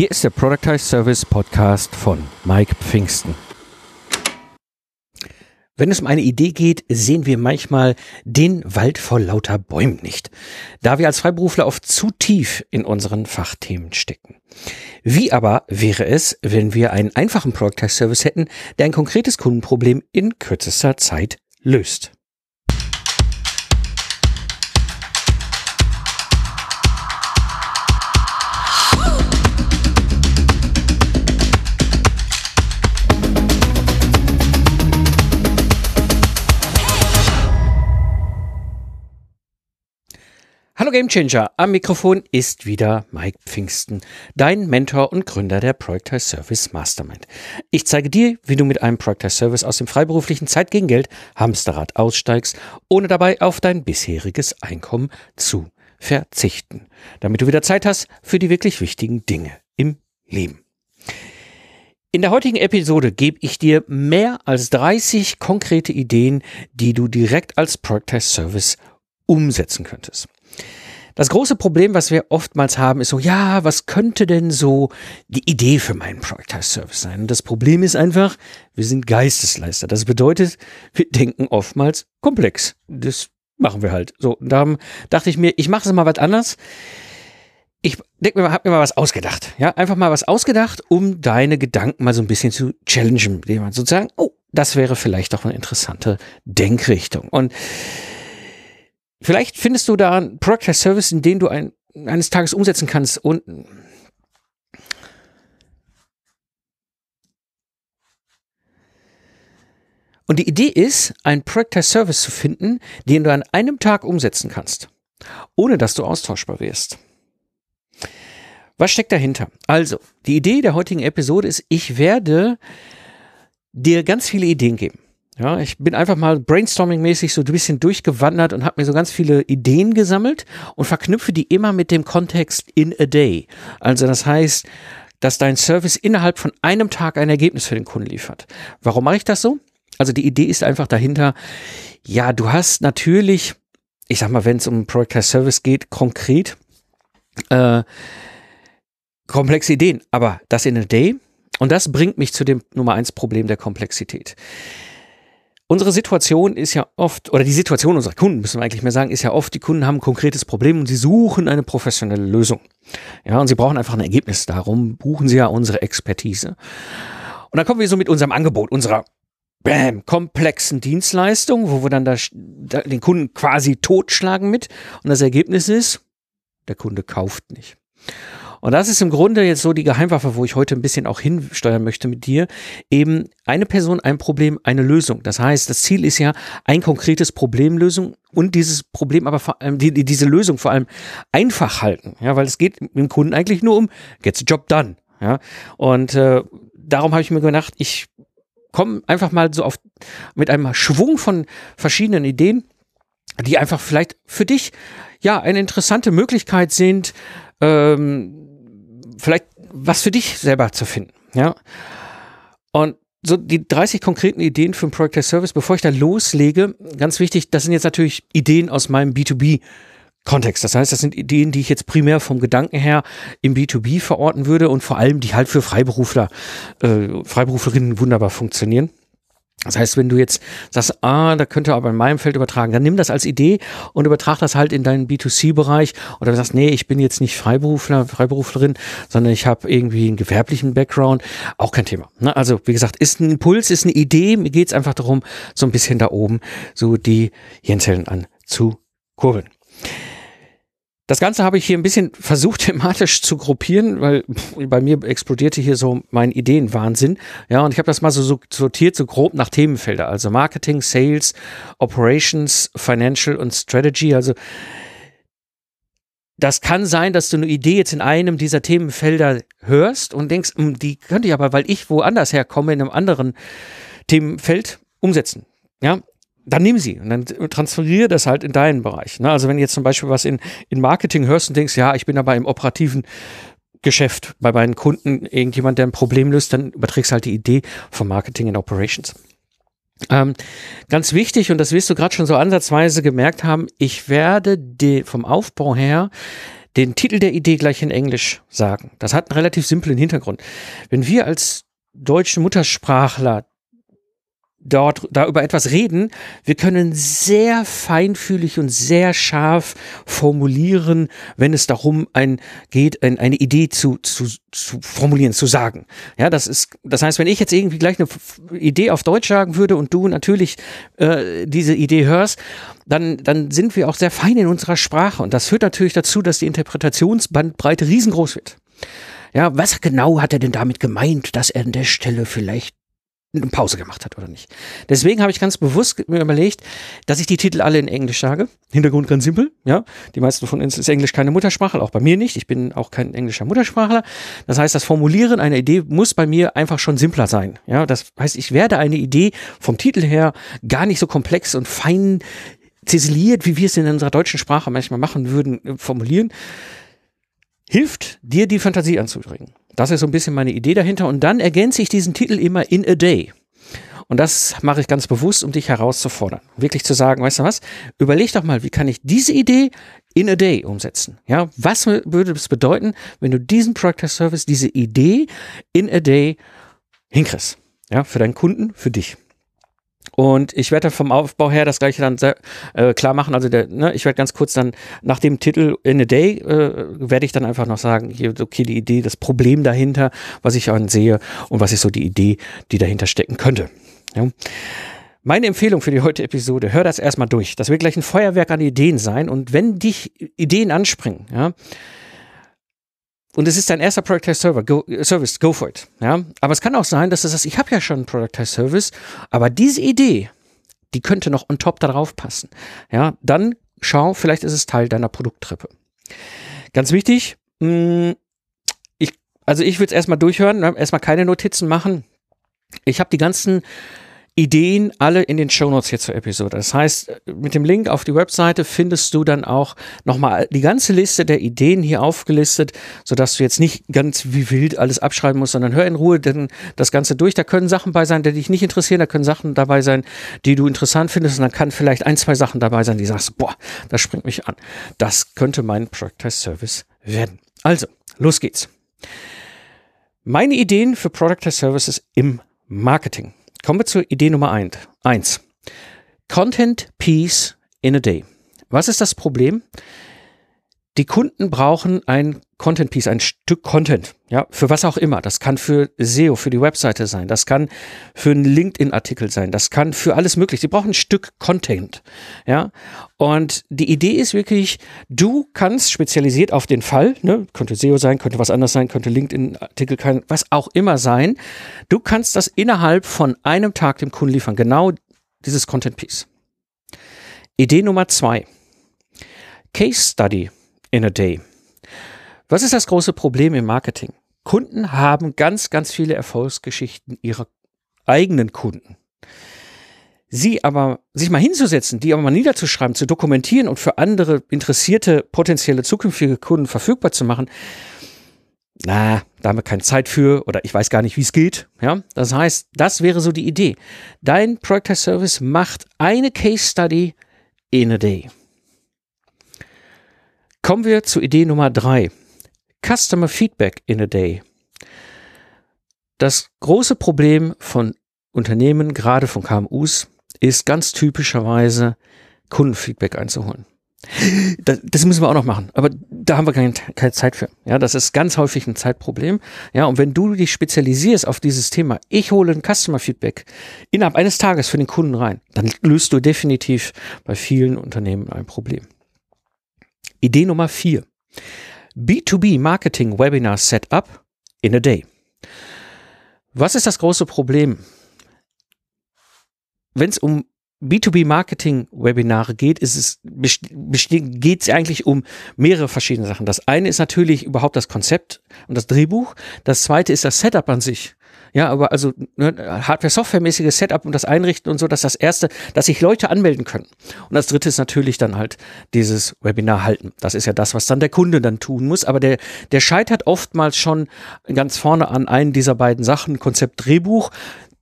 Hier ist der Productize Service Podcast von Mike Pfingsten. Wenn es um eine Idee geht, sehen wir manchmal den Wald vor lauter Bäumen nicht, da wir als Freiberufler oft zu tief in unseren Fachthemen stecken. Wie aber wäre es, wenn wir einen einfachen Productize Service hätten, der ein konkretes Kundenproblem in kürzester Zeit löst? Hallo Gamechanger, am Mikrofon ist wieder Mike Pfingsten, dein Mentor und Gründer der Project Service Mastermind. Ich zeige dir, wie du mit einem Project Service aus dem freiberuflichen Zeit gegen Geld Hamsterrad aussteigst, ohne dabei auf dein bisheriges Einkommen zu verzichten, damit du wieder Zeit hast für die wirklich wichtigen Dinge im Leben. In der heutigen Episode gebe ich dir mehr als 30 konkrete Ideen, die du direkt als Project Service umsetzen könntest. Das große Problem, was wir oftmals haben, ist so, ja, was könnte denn so die Idee für meinen Productize Service sein? Und das Problem ist einfach, wir sind Geistesleister. Das bedeutet, wir denken oftmals komplex. Das machen wir halt. So, und darum dachte ich mir, ich mache es mal was anders. Ich denke mir, habe mir mal was ausgedacht. Ja, einfach mal was ausgedacht, um deine Gedanken mal so ein bisschen zu challengen. Sozusagen, oh, das wäre vielleicht doch eine interessante Denkrichtung. Und Vielleicht findest du da einen Product as Service, in den du ein, eines Tages umsetzen kannst und Und die Idee ist, einen Product as Service zu finden, den du an einem Tag umsetzen kannst, ohne dass du austauschbar wirst. Was steckt dahinter? Also, die Idee der heutigen Episode ist, ich werde dir ganz viele Ideen geben. Ja, ich bin einfach mal brainstorming-mäßig so ein bisschen durchgewandert und habe mir so ganz viele Ideen gesammelt und verknüpfe die immer mit dem Kontext in a day. Also das heißt, dass dein Service innerhalb von einem Tag ein Ergebnis für den Kunden liefert. Warum mache ich das so? Also die Idee ist einfach dahinter, ja, du hast natürlich, ich sag mal, wenn es um Product Service geht, konkret äh, komplexe Ideen, aber das in a day und das bringt mich zu dem Nummer eins Problem der Komplexität. Unsere Situation ist ja oft, oder die Situation unserer Kunden, müssen wir eigentlich mehr sagen, ist ja oft, die Kunden haben ein konkretes Problem und sie suchen eine professionelle Lösung. Ja, und sie brauchen einfach ein Ergebnis. Darum buchen sie ja unsere Expertise. Und dann kommen wir so mit unserem Angebot, unserer Bam, komplexen Dienstleistung, wo wir dann da, da den Kunden quasi totschlagen mit. Und das Ergebnis ist, der Kunde kauft nicht. Und das ist im Grunde jetzt so die Geheimwaffe, wo ich heute ein bisschen auch hinsteuern möchte mit dir. Eben eine Person, ein Problem, eine Lösung. Das heißt, das Ziel ist ja ein konkretes Problemlösung und dieses Problem aber vor allem, die, diese Lösung vor allem einfach halten. Ja, weil es geht dem Kunden eigentlich nur um, get the job done. Ja, und äh, darum habe ich mir gedacht, ich komme einfach mal so auf mit einem Schwung von verschiedenen Ideen, die einfach vielleicht für dich ja eine interessante Möglichkeit sind, ähm, vielleicht was für dich selber zu finden. Ja. Und so die 30 konkreten Ideen für ein Product as Service, bevor ich da loslege, ganz wichtig, das sind jetzt natürlich Ideen aus meinem B2B Kontext. Das heißt, das sind Ideen, die ich jetzt primär vom Gedanken her im B2B verorten würde und vor allem, die halt für Freiberufler, äh, Freiberuflerinnen wunderbar funktionieren. Das heißt, wenn du jetzt sagst, ah, da könnte aber in meinem Feld übertragen, dann nimm das als Idee und übertrag das halt in deinen B2C-Bereich. Oder du sagst, nee, ich bin jetzt nicht Freiberufler, Freiberuflerin, sondern ich habe irgendwie einen gewerblichen Background. Auch kein Thema. Ne? Also, wie gesagt, ist ein Impuls, ist eine Idee. Mir geht's einfach darum, so ein bisschen da oben so die Hirnzellen anzukurbeln. Das Ganze habe ich hier ein bisschen versucht thematisch zu gruppieren, weil bei mir explodierte hier so mein Ideenwahnsinn. Ja, und ich habe das mal so sortiert, so grob nach Themenfelder. Also Marketing, Sales, Operations, Financial und Strategy. Also das kann sein, dass du eine Idee jetzt in einem dieser Themenfelder hörst und denkst, hm, die könnte ich aber, weil ich woanders herkomme, in einem anderen Themenfeld umsetzen. Ja, dann nimm sie und dann transferiere das halt in deinen Bereich. Ne? Also wenn du jetzt zum Beispiel was in, in Marketing hörst und denkst, ja, ich bin aber im operativen Geschäft bei meinen Kunden irgendjemand, der ein Problem löst, dann überträgst halt die Idee von Marketing in Operations. Ähm, ganz wichtig, und das wirst du gerade schon so ansatzweise gemerkt haben, ich werde die, vom Aufbau her den Titel der Idee gleich in Englisch sagen. Das hat einen relativ simplen Hintergrund. Wenn wir als deutsche Muttersprachler dort da über etwas reden. Wir können sehr feinfühlig und sehr scharf formulieren, wenn es darum ein, geht, ein, eine Idee zu, zu, zu formulieren, zu sagen. Ja, das ist, das heißt, wenn ich jetzt irgendwie gleich eine Idee auf Deutsch sagen würde und du natürlich äh, diese Idee hörst, dann, dann sind wir auch sehr fein in unserer Sprache und das führt natürlich dazu, dass die Interpretationsbandbreite riesengroß wird. Ja, was genau hat er denn damit gemeint, dass er an der Stelle vielleicht Pause gemacht hat oder nicht. Deswegen habe ich ganz bewusst mir überlegt, dass ich die Titel alle in Englisch sage. Hintergrund ganz simpel, ja. Die meisten von uns ist Englisch keine Muttersprache, auch bei mir nicht. Ich bin auch kein englischer Muttersprachler. Das heißt, das Formulieren einer Idee muss bei mir einfach schon simpler sein. Ja, das heißt, ich werde eine Idee vom Titel her gar nicht so komplex und fein ziseliert, wie wir es in unserer deutschen Sprache manchmal machen würden, äh, formulieren. Hilft dir die Fantasie anzuregen. Das ist so ein bisschen meine Idee dahinter. Und dann ergänze ich diesen Titel immer in a day. Und das mache ich ganz bewusst, um dich herauszufordern. Wirklich zu sagen, weißt du was? Überleg doch mal, wie kann ich diese Idee in a day umsetzen? Ja, was würde es bedeuten, wenn du diesen Product Service, diese Idee in a day hinkriegst? Ja, für deinen Kunden, für dich. Und ich werde vom Aufbau her das gleiche dann sehr, äh, klar machen. Also der, ne, ich werde ganz kurz dann nach dem Titel In a Day äh, werde ich dann einfach noch sagen, hier, okay, die Idee, das Problem dahinter, was ich dann sehe und was ist so die Idee, die dahinter stecken könnte. Ja. Meine Empfehlung für die heutige Episode, hör das erstmal durch. Das wird gleich ein Feuerwerk an Ideen sein. Und wenn dich Ideen anspringen, ja, und es ist dein erster Productized Server, go, Service, go for it. Ja? Aber es kann auch sein, dass du sagst, ich habe ja schon einen Productized Service, aber diese Idee, die könnte noch on top darauf passen. Ja, dann schau, vielleicht ist es Teil deiner Produkttreppe. Ganz wichtig, mh, hm, ich, also ich würde es erstmal durchhören, ne? erstmal keine Notizen machen. Ich habe die ganzen Ideen alle in den Shownotes hier zur Episode. Das heißt, mit dem Link auf die Webseite findest du dann auch nochmal die ganze Liste der Ideen hier aufgelistet, sodass du jetzt nicht ganz wie wild alles abschreiben musst, sondern hör in Ruhe denn das Ganze durch. Da können Sachen bei sein, die dich nicht interessieren, da können Sachen dabei sein, die du interessant findest und dann kann vielleicht ein, zwei Sachen dabei sein, die sagst, boah, das springt mich an. Das könnte mein Product Service werden. Also, los geht's. Meine Ideen für Product Services im Marketing. Kommen wir zur Idee Nummer eins. eins. Content Piece in a Day. Was ist das Problem? Die Kunden brauchen ein Content Piece, ein Stück Content, ja, für was auch immer. Das kann für SEO, für die Webseite sein, das kann für einen LinkedIn-Artikel sein, das kann für alles möglich. Sie brauchen ein Stück Content, ja. Und die Idee ist wirklich, du kannst spezialisiert auf den Fall, ne, könnte SEO sein, könnte was anderes sein, könnte LinkedIn-Artikel, was auch immer sein. Du kannst das innerhalb von einem Tag dem Kunden liefern, genau dieses Content Piece. Idee Nummer zwei. Case Study in a day. Was ist das große Problem im Marketing? Kunden haben ganz, ganz viele Erfolgsgeschichten ihrer eigenen Kunden. Sie aber, sich mal hinzusetzen, die aber mal niederzuschreiben, zu dokumentieren und für andere interessierte, potenzielle zukünftige Kunden verfügbar zu machen, na, da haben wir keine Zeit für oder ich weiß gar nicht, wie es geht. Ja, das heißt, das wäre so die Idee. Dein Project Service macht eine Case Study in a day. Kommen wir zu Idee Nummer drei. Customer Feedback in a Day. Das große Problem von Unternehmen, gerade von KMUs, ist ganz typischerweise Kundenfeedback einzuholen. Das, das, müssen wir auch noch machen, aber da haben wir keine, keine Zeit für. Ja, das ist ganz häufig ein Zeitproblem. Ja, und wenn du dich spezialisierst auf dieses Thema, ich hole ein Customer Feedback innerhalb eines Tages für den Kunden rein, dann löst du definitiv bei vielen Unternehmen ein Problem. Idee Nummer vier. B2B Marketing Webinar Setup in a Day. Was ist das große Problem? Wenn es um B2B Marketing Webinare geht, ist es geht es eigentlich um mehrere verschiedene Sachen. Das eine ist natürlich überhaupt das Konzept und das Drehbuch. Das zweite ist das Setup an sich. Ja, aber also ne, Hardware-Software-mäßiges Setup und das Einrichten und so, dass das erste, dass sich Leute anmelden können. Und das dritte ist natürlich dann halt dieses Webinar halten. Das ist ja das, was dann der Kunde dann tun muss. Aber der, der scheitert oftmals schon ganz vorne an einen dieser beiden Sachen, Konzept Drehbuch.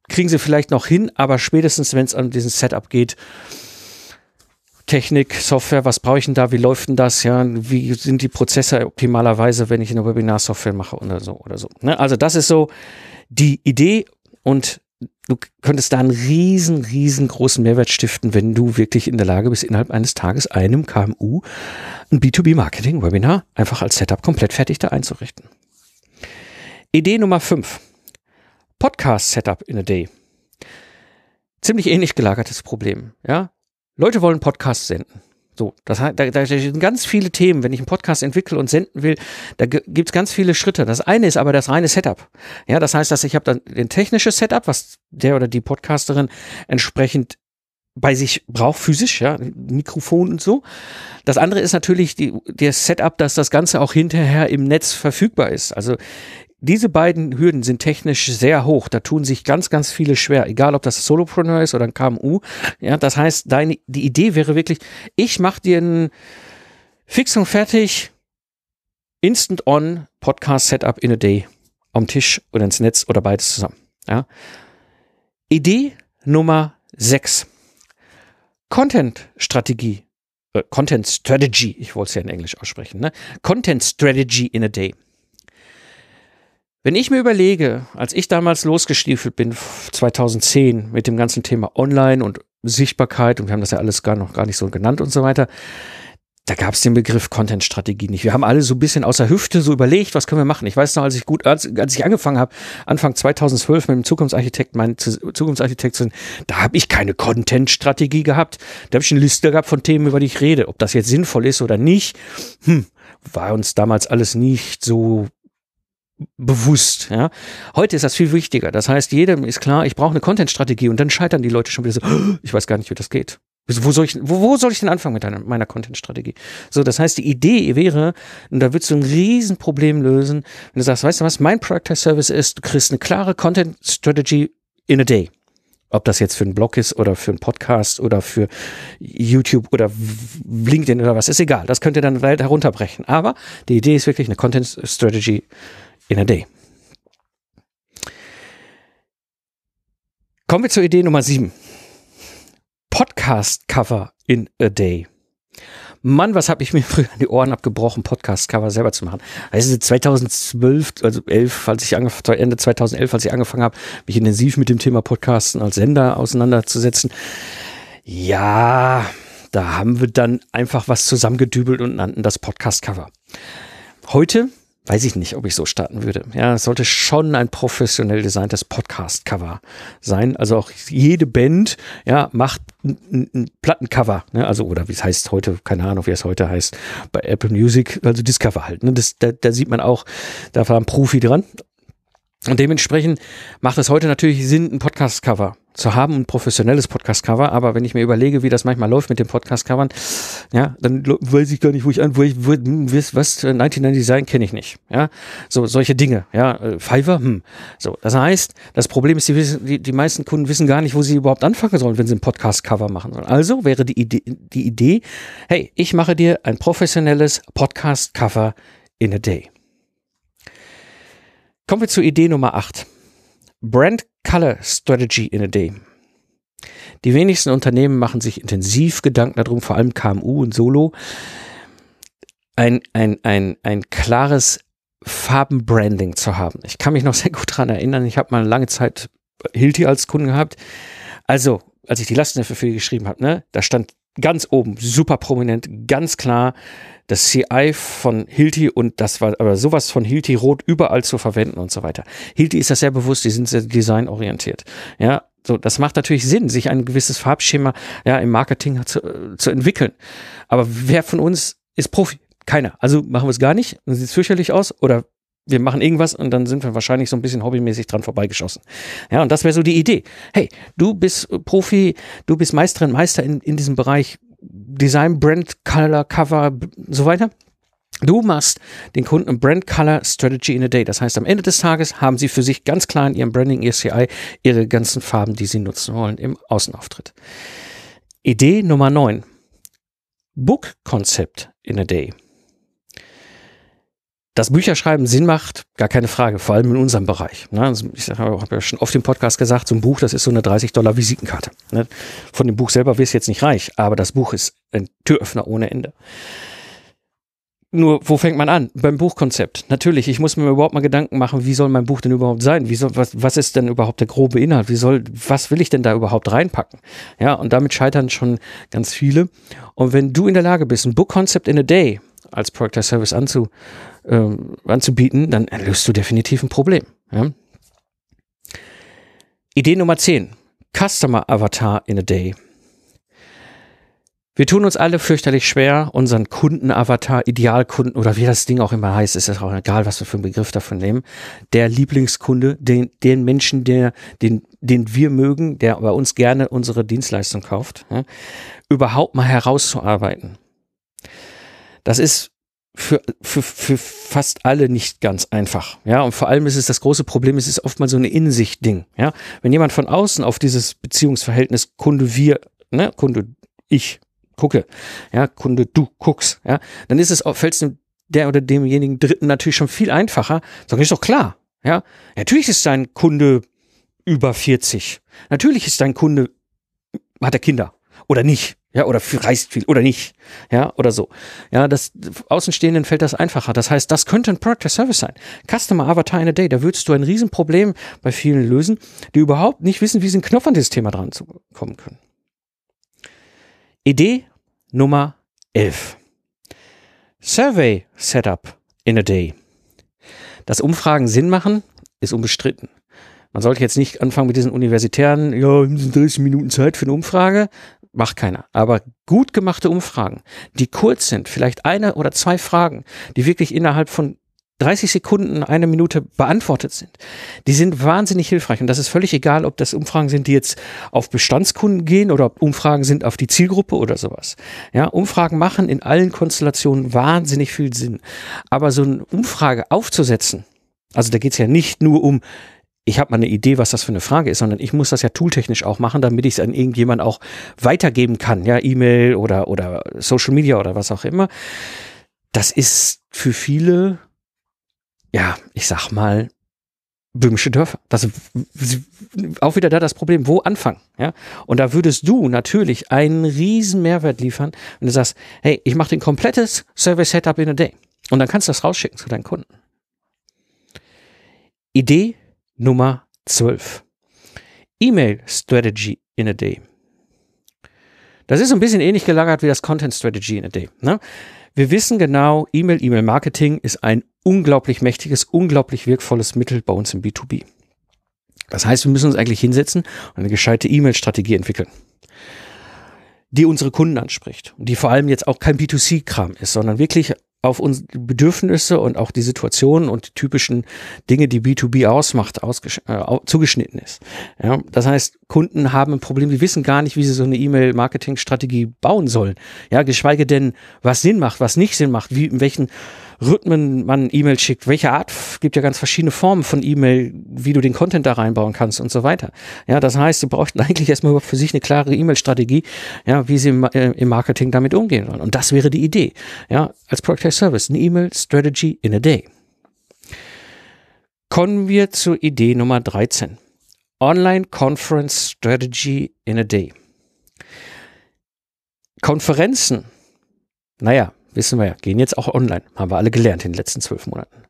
Kriegen sie vielleicht noch hin, aber spätestens, wenn es an dieses Setup geht, Technik, Software, was brauche ich denn da, wie läuft denn das, ja, wie sind die Prozesse optimalerweise, wenn ich eine Webinar-Software mache oder so oder so. Ne? Also das ist so die Idee und du könntest da einen riesen, riesengroßen Mehrwert stiften, wenn du wirklich in der Lage bist, innerhalb eines Tages einem KMU ein B2B-Marketing-Webinar einfach als Setup komplett fertig da einzurichten. Idee Nummer 5. Podcast-Setup in a Day. Ziemlich ähnlich gelagertes Problem, ja. Leute wollen Podcasts senden. So, das heißt, da, da sind ganz viele Themen. Wenn ich einen Podcast entwickle und senden will, da gibt's ganz viele Schritte. Das eine ist aber das reine Setup. Ja, das heißt, dass ich habe dann den technische Setup, was der oder die Podcasterin entsprechend bei sich braucht, physisch, ja, Mikrofon und so. Das andere ist natürlich die, das Setup, dass das Ganze auch hinterher im Netz verfügbar ist. Also diese beiden Hürden sind technisch sehr hoch. Da tun sich ganz, ganz viele schwer. Egal, ob das Solopreneur ist oder ein KMU. Ja, das heißt, deine, die Idee wäre wirklich, ich mache dir ein fix und fertig Instant On Podcast Setup in a Day am Tisch oder ins Netz oder beides zusammen. Ja. Idee Nummer 6. Content Strategie. Äh, Content Strategy. Ich wollte es ja in Englisch aussprechen. Ne? Content Strategy in a Day. Wenn ich mir überlege, als ich damals losgestiefelt bin, 2010, mit dem ganzen Thema Online und Sichtbarkeit, und wir haben das ja alles gar noch gar nicht so genannt und so weiter, da gab es den Begriff Content-Strategie nicht. Wir haben alle so ein bisschen außer Hüfte so überlegt, was können wir machen. Ich weiß noch, als ich gut, als, als ich angefangen habe, Anfang 2012 mit dem Zukunftsarchitekt, mein Zukunftsarchitekt zu da habe ich keine Content-Strategie gehabt. Da habe ich eine Liste gehabt von Themen, über die ich rede. Ob das jetzt sinnvoll ist oder nicht, hm, war uns damals alles nicht so bewusst. Ja. Heute ist das viel wichtiger. Das heißt, jedem ist klar, ich brauche eine Content-Strategie und dann scheitern die Leute schon wieder so, ich weiß gar nicht, wie das geht. Wo soll ich, wo, wo soll ich denn anfangen mit deiner, meiner Content-Strategie? So, das heißt, die Idee wäre, und da würdest du ein Riesenproblem lösen, wenn du sagst, weißt du was, mein Product Service ist, du kriegst eine klare Content-Strategy in a day. Ob das jetzt für einen Blog ist oder für einen Podcast oder für YouTube oder LinkedIn oder was, ist egal. Das könnt ihr dann herunterbrechen. Aber die Idee ist wirklich eine Content Strategy in a day. Kommen wir zur Idee Nummer 7. Podcast-Cover in a day. Mann, was habe ich mir früher an die Ohren abgebrochen, Podcast-Cover selber zu machen. Also 2012, also 11, als ich angefangen, Ende 2011, als ich angefangen habe, mich intensiv mit dem Thema Podcasten als Sender auseinanderzusetzen. Ja, da haben wir dann einfach was zusammengedübelt und nannten das Podcast-Cover. Heute weiß ich nicht, ob ich so starten würde. Ja, es sollte schon ein professionell designtes Podcast-Cover sein. Also auch jede Band, ja, macht ein, ein Plattencover, ne? also oder wie es heißt heute, keine Ahnung, wie es heute heißt, bei Apple Music, also das Cover halt. Ne? Das, da, da sieht man auch, da war ein Profi dran. Und dementsprechend macht es heute natürlich Sinn, ein Podcast-Cover zu haben, ein professionelles Podcast-Cover. Aber wenn ich mir überlege, wie das manchmal läuft mit den Podcast-Covern, ja, dann weiß ich gar nicht, wo ich an, wo ich, wo, was, 99 äh, Design kenne ich nicht. Ja, so, solche Dinge. Ja, äh, Fiverr, hm. So, das heißt, das Problem ist, die, die meisten Kunden wissen gar nicht, wo sie überhaupt anfangen sollen, wenn sie ein Podcast-Cover machen sollen. Also wäre die Idee, die Idee, hey, ich mache dir ein professionelles Podcast-Cover in a day. Kommen wir zur Idee Nummer 8. Brand Color Strategy in a Day. Die wenigsten Unternehmen machen sich intensiv Gedanken darum, vor allem KMU und Solo, ein, ein, ein, ein klares Farbenbranding zu haben. Ich kann mich noch sehr gut daran erinnern, ich habe mal eine lange Zeit Hilti als Kunden gehabt. Also, als ich die Lastenhefte für die geschrieben habe, ne, da stand ganz oben, super prominent, ganz klar das CI von Hilti und das war aber sowas von Hilti Rot überall zu verwenden und so weiter. Hilti ist das sehr bewusst, die sind sehr designorientiert. Ja, so, das macht natürlich Sinn, sich ein gewisses Farbschema ja im Marketing zu, zu entwickeln. Aber wer von uns ist Profi? Keiner. Also machen wir es gar nicht, dann sieht es fürchterlich aus oder wir machen irgendwas und dann sind wir wahrscheinlich so ein bisschen hobbymäßig dran vorbeigeschossen. Ja, und das wäre so die Idee. Hey, du bist Profi, du bist Meisterin, Meister in, in diesem Bereich Design, Brand, Color, Cover, so weiter. Du machst den Kunden Brand Color Strategy in a Day. Das heißt, am Ende des Tages haben sie für sich ganz klar in ihrem Branding, ihr CI, ihre ganzen Farben, die sie nutzen wollen im Außenauftritt. Idee Nummer 9. Book Concept in a Day. Dass Bücherschreiben Sinn macht, gar keine Frage, vor allem in unserem Bereich. Ne? Also ich habe ja schon oft im Podcast gesagt, so ein Buch, das ist so eine 30 Dollar Visitenkarte. Ne? Von dem Buch selber wirst du jetzt nicht reich, aber das Buch ist ein Türöffner ohne Ende. Nur, wo fängt man an? Beim Buchkonzept. Natürlich, ich muss mir überhaupt mal Gedanken machen, wie soll mein Buch denn überhaupt sein? Wie soll, was, was ist denn überhaupt der grobe Inhalt? Wie soll, was will ich denn da überhaupt reinpacken? Ja, und damit scheitern schon ganz viele. Und wenn du in der Lage bist, ein Book Concept in a Day als Project Service anzu, äh, anzubieten, dann löst du definitiv ein Problem. Ja? Idee Nummer 10. Customer Avatar in a Day. Wir tun uns alle fürchterlich schwer, unseren Kundenavatar, Idealkunden oder wie das Ding auch immer heißt, ist es auch egal, was wir für einen Begriff davon nehmen, der Lieblingskunde, den, den Menschen, der, den, den wir mögen, der bei uns gerne unsere Dienstleistung kauft, ja, überhaupt mal herauszuarbeiten. Das ist für, für, für fast alle nicht ganz einfach. Ja, und vor allem ist es das große Problem, es ist oftmals so eine Insicht-Ding. Ja, wenn jemand von außen auf dieses Beziehungsverhältnis Kunde wir, ne, Kunde ich gucke, ja, Kunde, du guckst, ja, dann ist es, fällt es der oder demjenigen Dritten natürlich schon viel einfacher. Sag ist doch klar, ja. Natürlich ist dein Kunde über 40. Natürlich ist dein Kunde, hat er Kinder oder nicht. Ja, oder reist viel oder nicht. Ja, oder so. Ja, das Außenstehenden fällt das einfacher. Das heißt, das könnte ein Product Service sein. Customer Avatar in a Day, da würdest du ein Riesenproblem bei vielen lösen, die überhaupt nicht wissen, wie sie einen Knopf an dieses Thema dran zu kommen können. Idee Nummer 11. Survey Setup in a Day. Dass Umfragen Sinn machen, ist unbestritten. Man sollte jetzt nicht anfangen mit diesen universitären, ja, 30 Minuten Zeit für eine Umfrage. Macht keiner. Aber gut gemachte Umfragen, die kurz sind, vielleicht eine oder zwei Fragen, die wirklich innerhalb von 30 Sekunden, eine Minute beantwortet sind, die sind wahnsinnig hilfreich. Und das ist völlig egal, ob das Umfragen sind, die jetzt auf Bestandskunden gehen oder ob Umfragen sind auf die Zielgruppe oder sowas. Ja, Umfragen machen in allen Konstellationen wahnsinnig viel Sinn. Aber so eine Umfrage aufzusetzen, also da geht es ja nicht nur um, ich habe mal eine Idee, was das für eine Frage ist, sondern ich muss das ja tooltechnisch auch machen, damit ich es an irgendjemand auch weitergeben kann, ja, E-Mail oder, oder Social Media oder was auch immer. Das ist für viele ja, ich sag mal, böhmische Dörfer. Das auch wieder da das Problem, wo anfangen, ja? Und da würdest du natürlich einen riesen Mehrwert liefern, wenn du sagst, hey, ich mache den komplettes Service Setup in a day und dann kannst du das rausschicken zu deinen Kunden. Idee Nummer 12. E-Mail Strategy in a day. Das ist so ein bisschen ähnlich gelagert wie das Content Strategy in a day. Ne? Wir wissen genau, E-Mail, E-Mail-Marketing ist ein unglaublich mächtiges, unglaublich wirkvolles Mittel bei uns im B2B. Das heißt, wir müssen uns eigentlich hinsetzen und eine gescheite E-Mail-Strategie entwickeln, die unsere Kunden anspricht und die vor allem jetzt auch kein B2C-Kram ist, sondern wirklich auf unsere Bedürfnisse und auch die Situationen und die typischen Dinge, die B2B ausmacht, äh, zugeschnitten ist. Ja, das heißt, Kunden haben ein Problem, die wissen gar nicht, wie sie so eine E-Mail-Marketing-Strategie bauen sollen. Ja, geschweige denn, was Sinn macht, was nicht Sinn macht, wie, in welchen Rhythmen man E-Mail schickt, welche Art, gibt ja ganz verschiedene Formen von E-Mail, wie du den Content da reinbauen kannst und so weiter. Ja, das heißt, du brauchst eigentlich erstmal für sich eine klare E-Mail-Strategie, ja, wie sie im, äh, im, Marketing damit umgehen wollen. Und das wäre die Idee. Ja, als Product Service, eine E-Mail-Strategy in a day. Kommen wir zur Idee Nummer 13. Online Conference Strategy in a Day. Konferenzen, naja, wissen wir ja, gehen jetzt auch online. Haben wir alle gelernt in den letzten zwölf Monaten.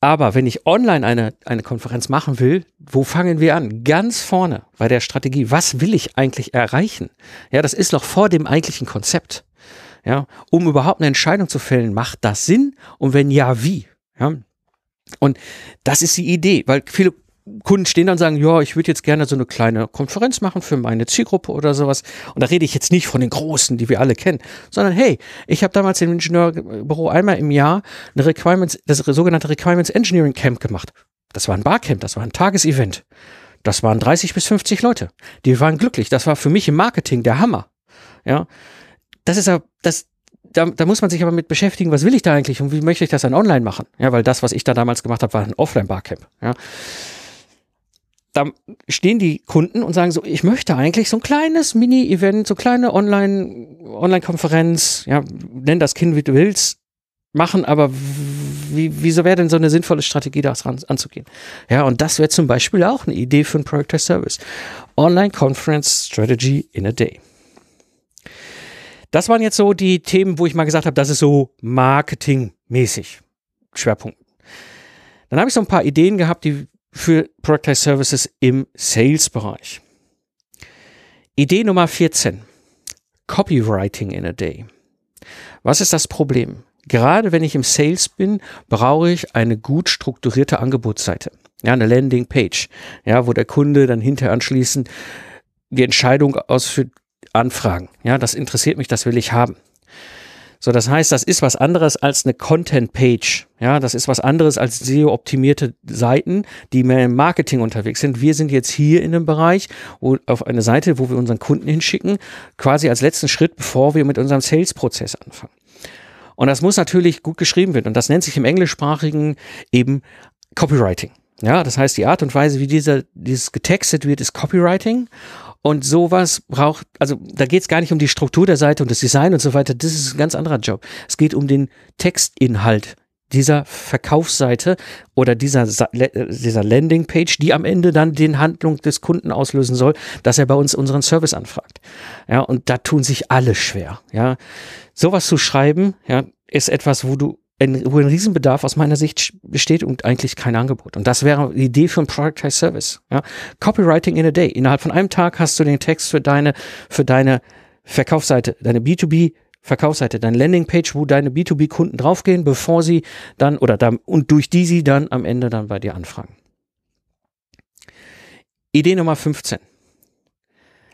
Aber wenn ich online eine, eine Konferenz machen will, wo fangen wir an? Ganz vorne bei der Strategie. Was will ich eigentlich erreichen? Ja, das ist noch vor dem eigentlichen Konzept. Ja, um überhaupt eine Entscheidung zu fällen, macht das Sinn? Und wenn ja, wie? Ja. Und das ist die Idee, weil viele Kunden stehen dann und sagen, ja, ich würde jetzt gerne so eine kleine Konferenz machen für meine Zielgruppe oder sowas. Und da rede ich jetzt nicht von den großen, die wir alle kennen, sondern hey, ich habe damals im Ingenieurbüro einmal im Jahr eine Requirements, das sogenannte Requirements Engineering Camp gemacht. Das war ein Barcamp, das war ein Tagesevent. Das waren 30 bis 50 Leute. Die waren glücklich. Das war für mich im Marketing der Hammer. Ja. Das ist ja, das, da, da muss man sich aber mit beschäftigen, was will ich da eigentlich und wie möchte ich das dann online machen? Ja, weil das, was ich da damals gemacht habe, war ein Offline-Barcamp. Ja da stehen die Kunden und sagen so, ich möchte eigentlich so ein kleines Mini-Event, so kleine Online, Online-Konferenz, ja, nenn das Kind, wie du willst, machen, aber wie, wieso wäre denn so eine sinnvolle Strategie, das ran, anzugehen? Ja, und das wäre zum Beispiel auch eine Idee für ein Product as Service. Online Conference Strategy in a Day. Das waren jetzt so die Themen, wo ich mal gesagt habe, das ist so marketingmäßig Schwerpunkt. Dann habe ich so ein paar Ideen gehabt, die für Product as Services im Sales-Bereich. Idee Nummer 14. Copywriting in a Day. Was ist das Problem? Gerade wenn ich im Sales bin, brauche ich eine gut strukturierte Angebotsseite. Ja, eine Landingpage, ja, wo der Kunde dann hinterher anschließend die Entscheidung ausführt, Anfragen. Ja, das interessiert mich, das will ich haben. So, das heißt, das ist was anderes als eine Content-Page. Ja, das ist was anderes als SEO-optimierte Seiten, die mehr im Marketing unterwegs sind. Wir sind jetzt hier in einem Bereich, wo, auf eine Seite, wo wir unseren Kunden hinschicken, quasi als letzten Schritt, bevor wir mit unserem Sales-Prozess anfangen. Und das muss natürlich gut geschrieben werden. Und das nennt sich im englischsprachigen eben Copywriting. Ja, das heißt, die Art und Weise, wie dieser, dieses getextet wird, ist Copywriting. Und sowas braucht, also da geht es gar nicht um die Struktur der Seite und das Design und so weiter. Das ist ein ganz anderer Job. Es geht um den Textinhalt dieser Verkaufsseite oder dieser, dieser Landingpage, die am Ende dann den Handlung des Kunden auslösen soll, dass er bei uns unseren Service anfragt. Ja, und da tun sich alle schwer. Ja, sowas zu schreiben, ja, ist etwas, wo du ein, wo ein Riesenbedarf aus meiner Sicht besteht und eigentlich kein Angebot. Und das wäre die Idee für ein Productized Service. Ja? Copywriting in a day. Innerhalb von einem Tag hast du den Text für deine, für deine Verkaufsseite, deine B2B Verkaufsseite, deine Landingpage, wo deine B2B-Kunden draufgehen, bevor sie dann oder dann und durch die sie dann am Ende dann bei dir anfragen. Idee Nummer 15.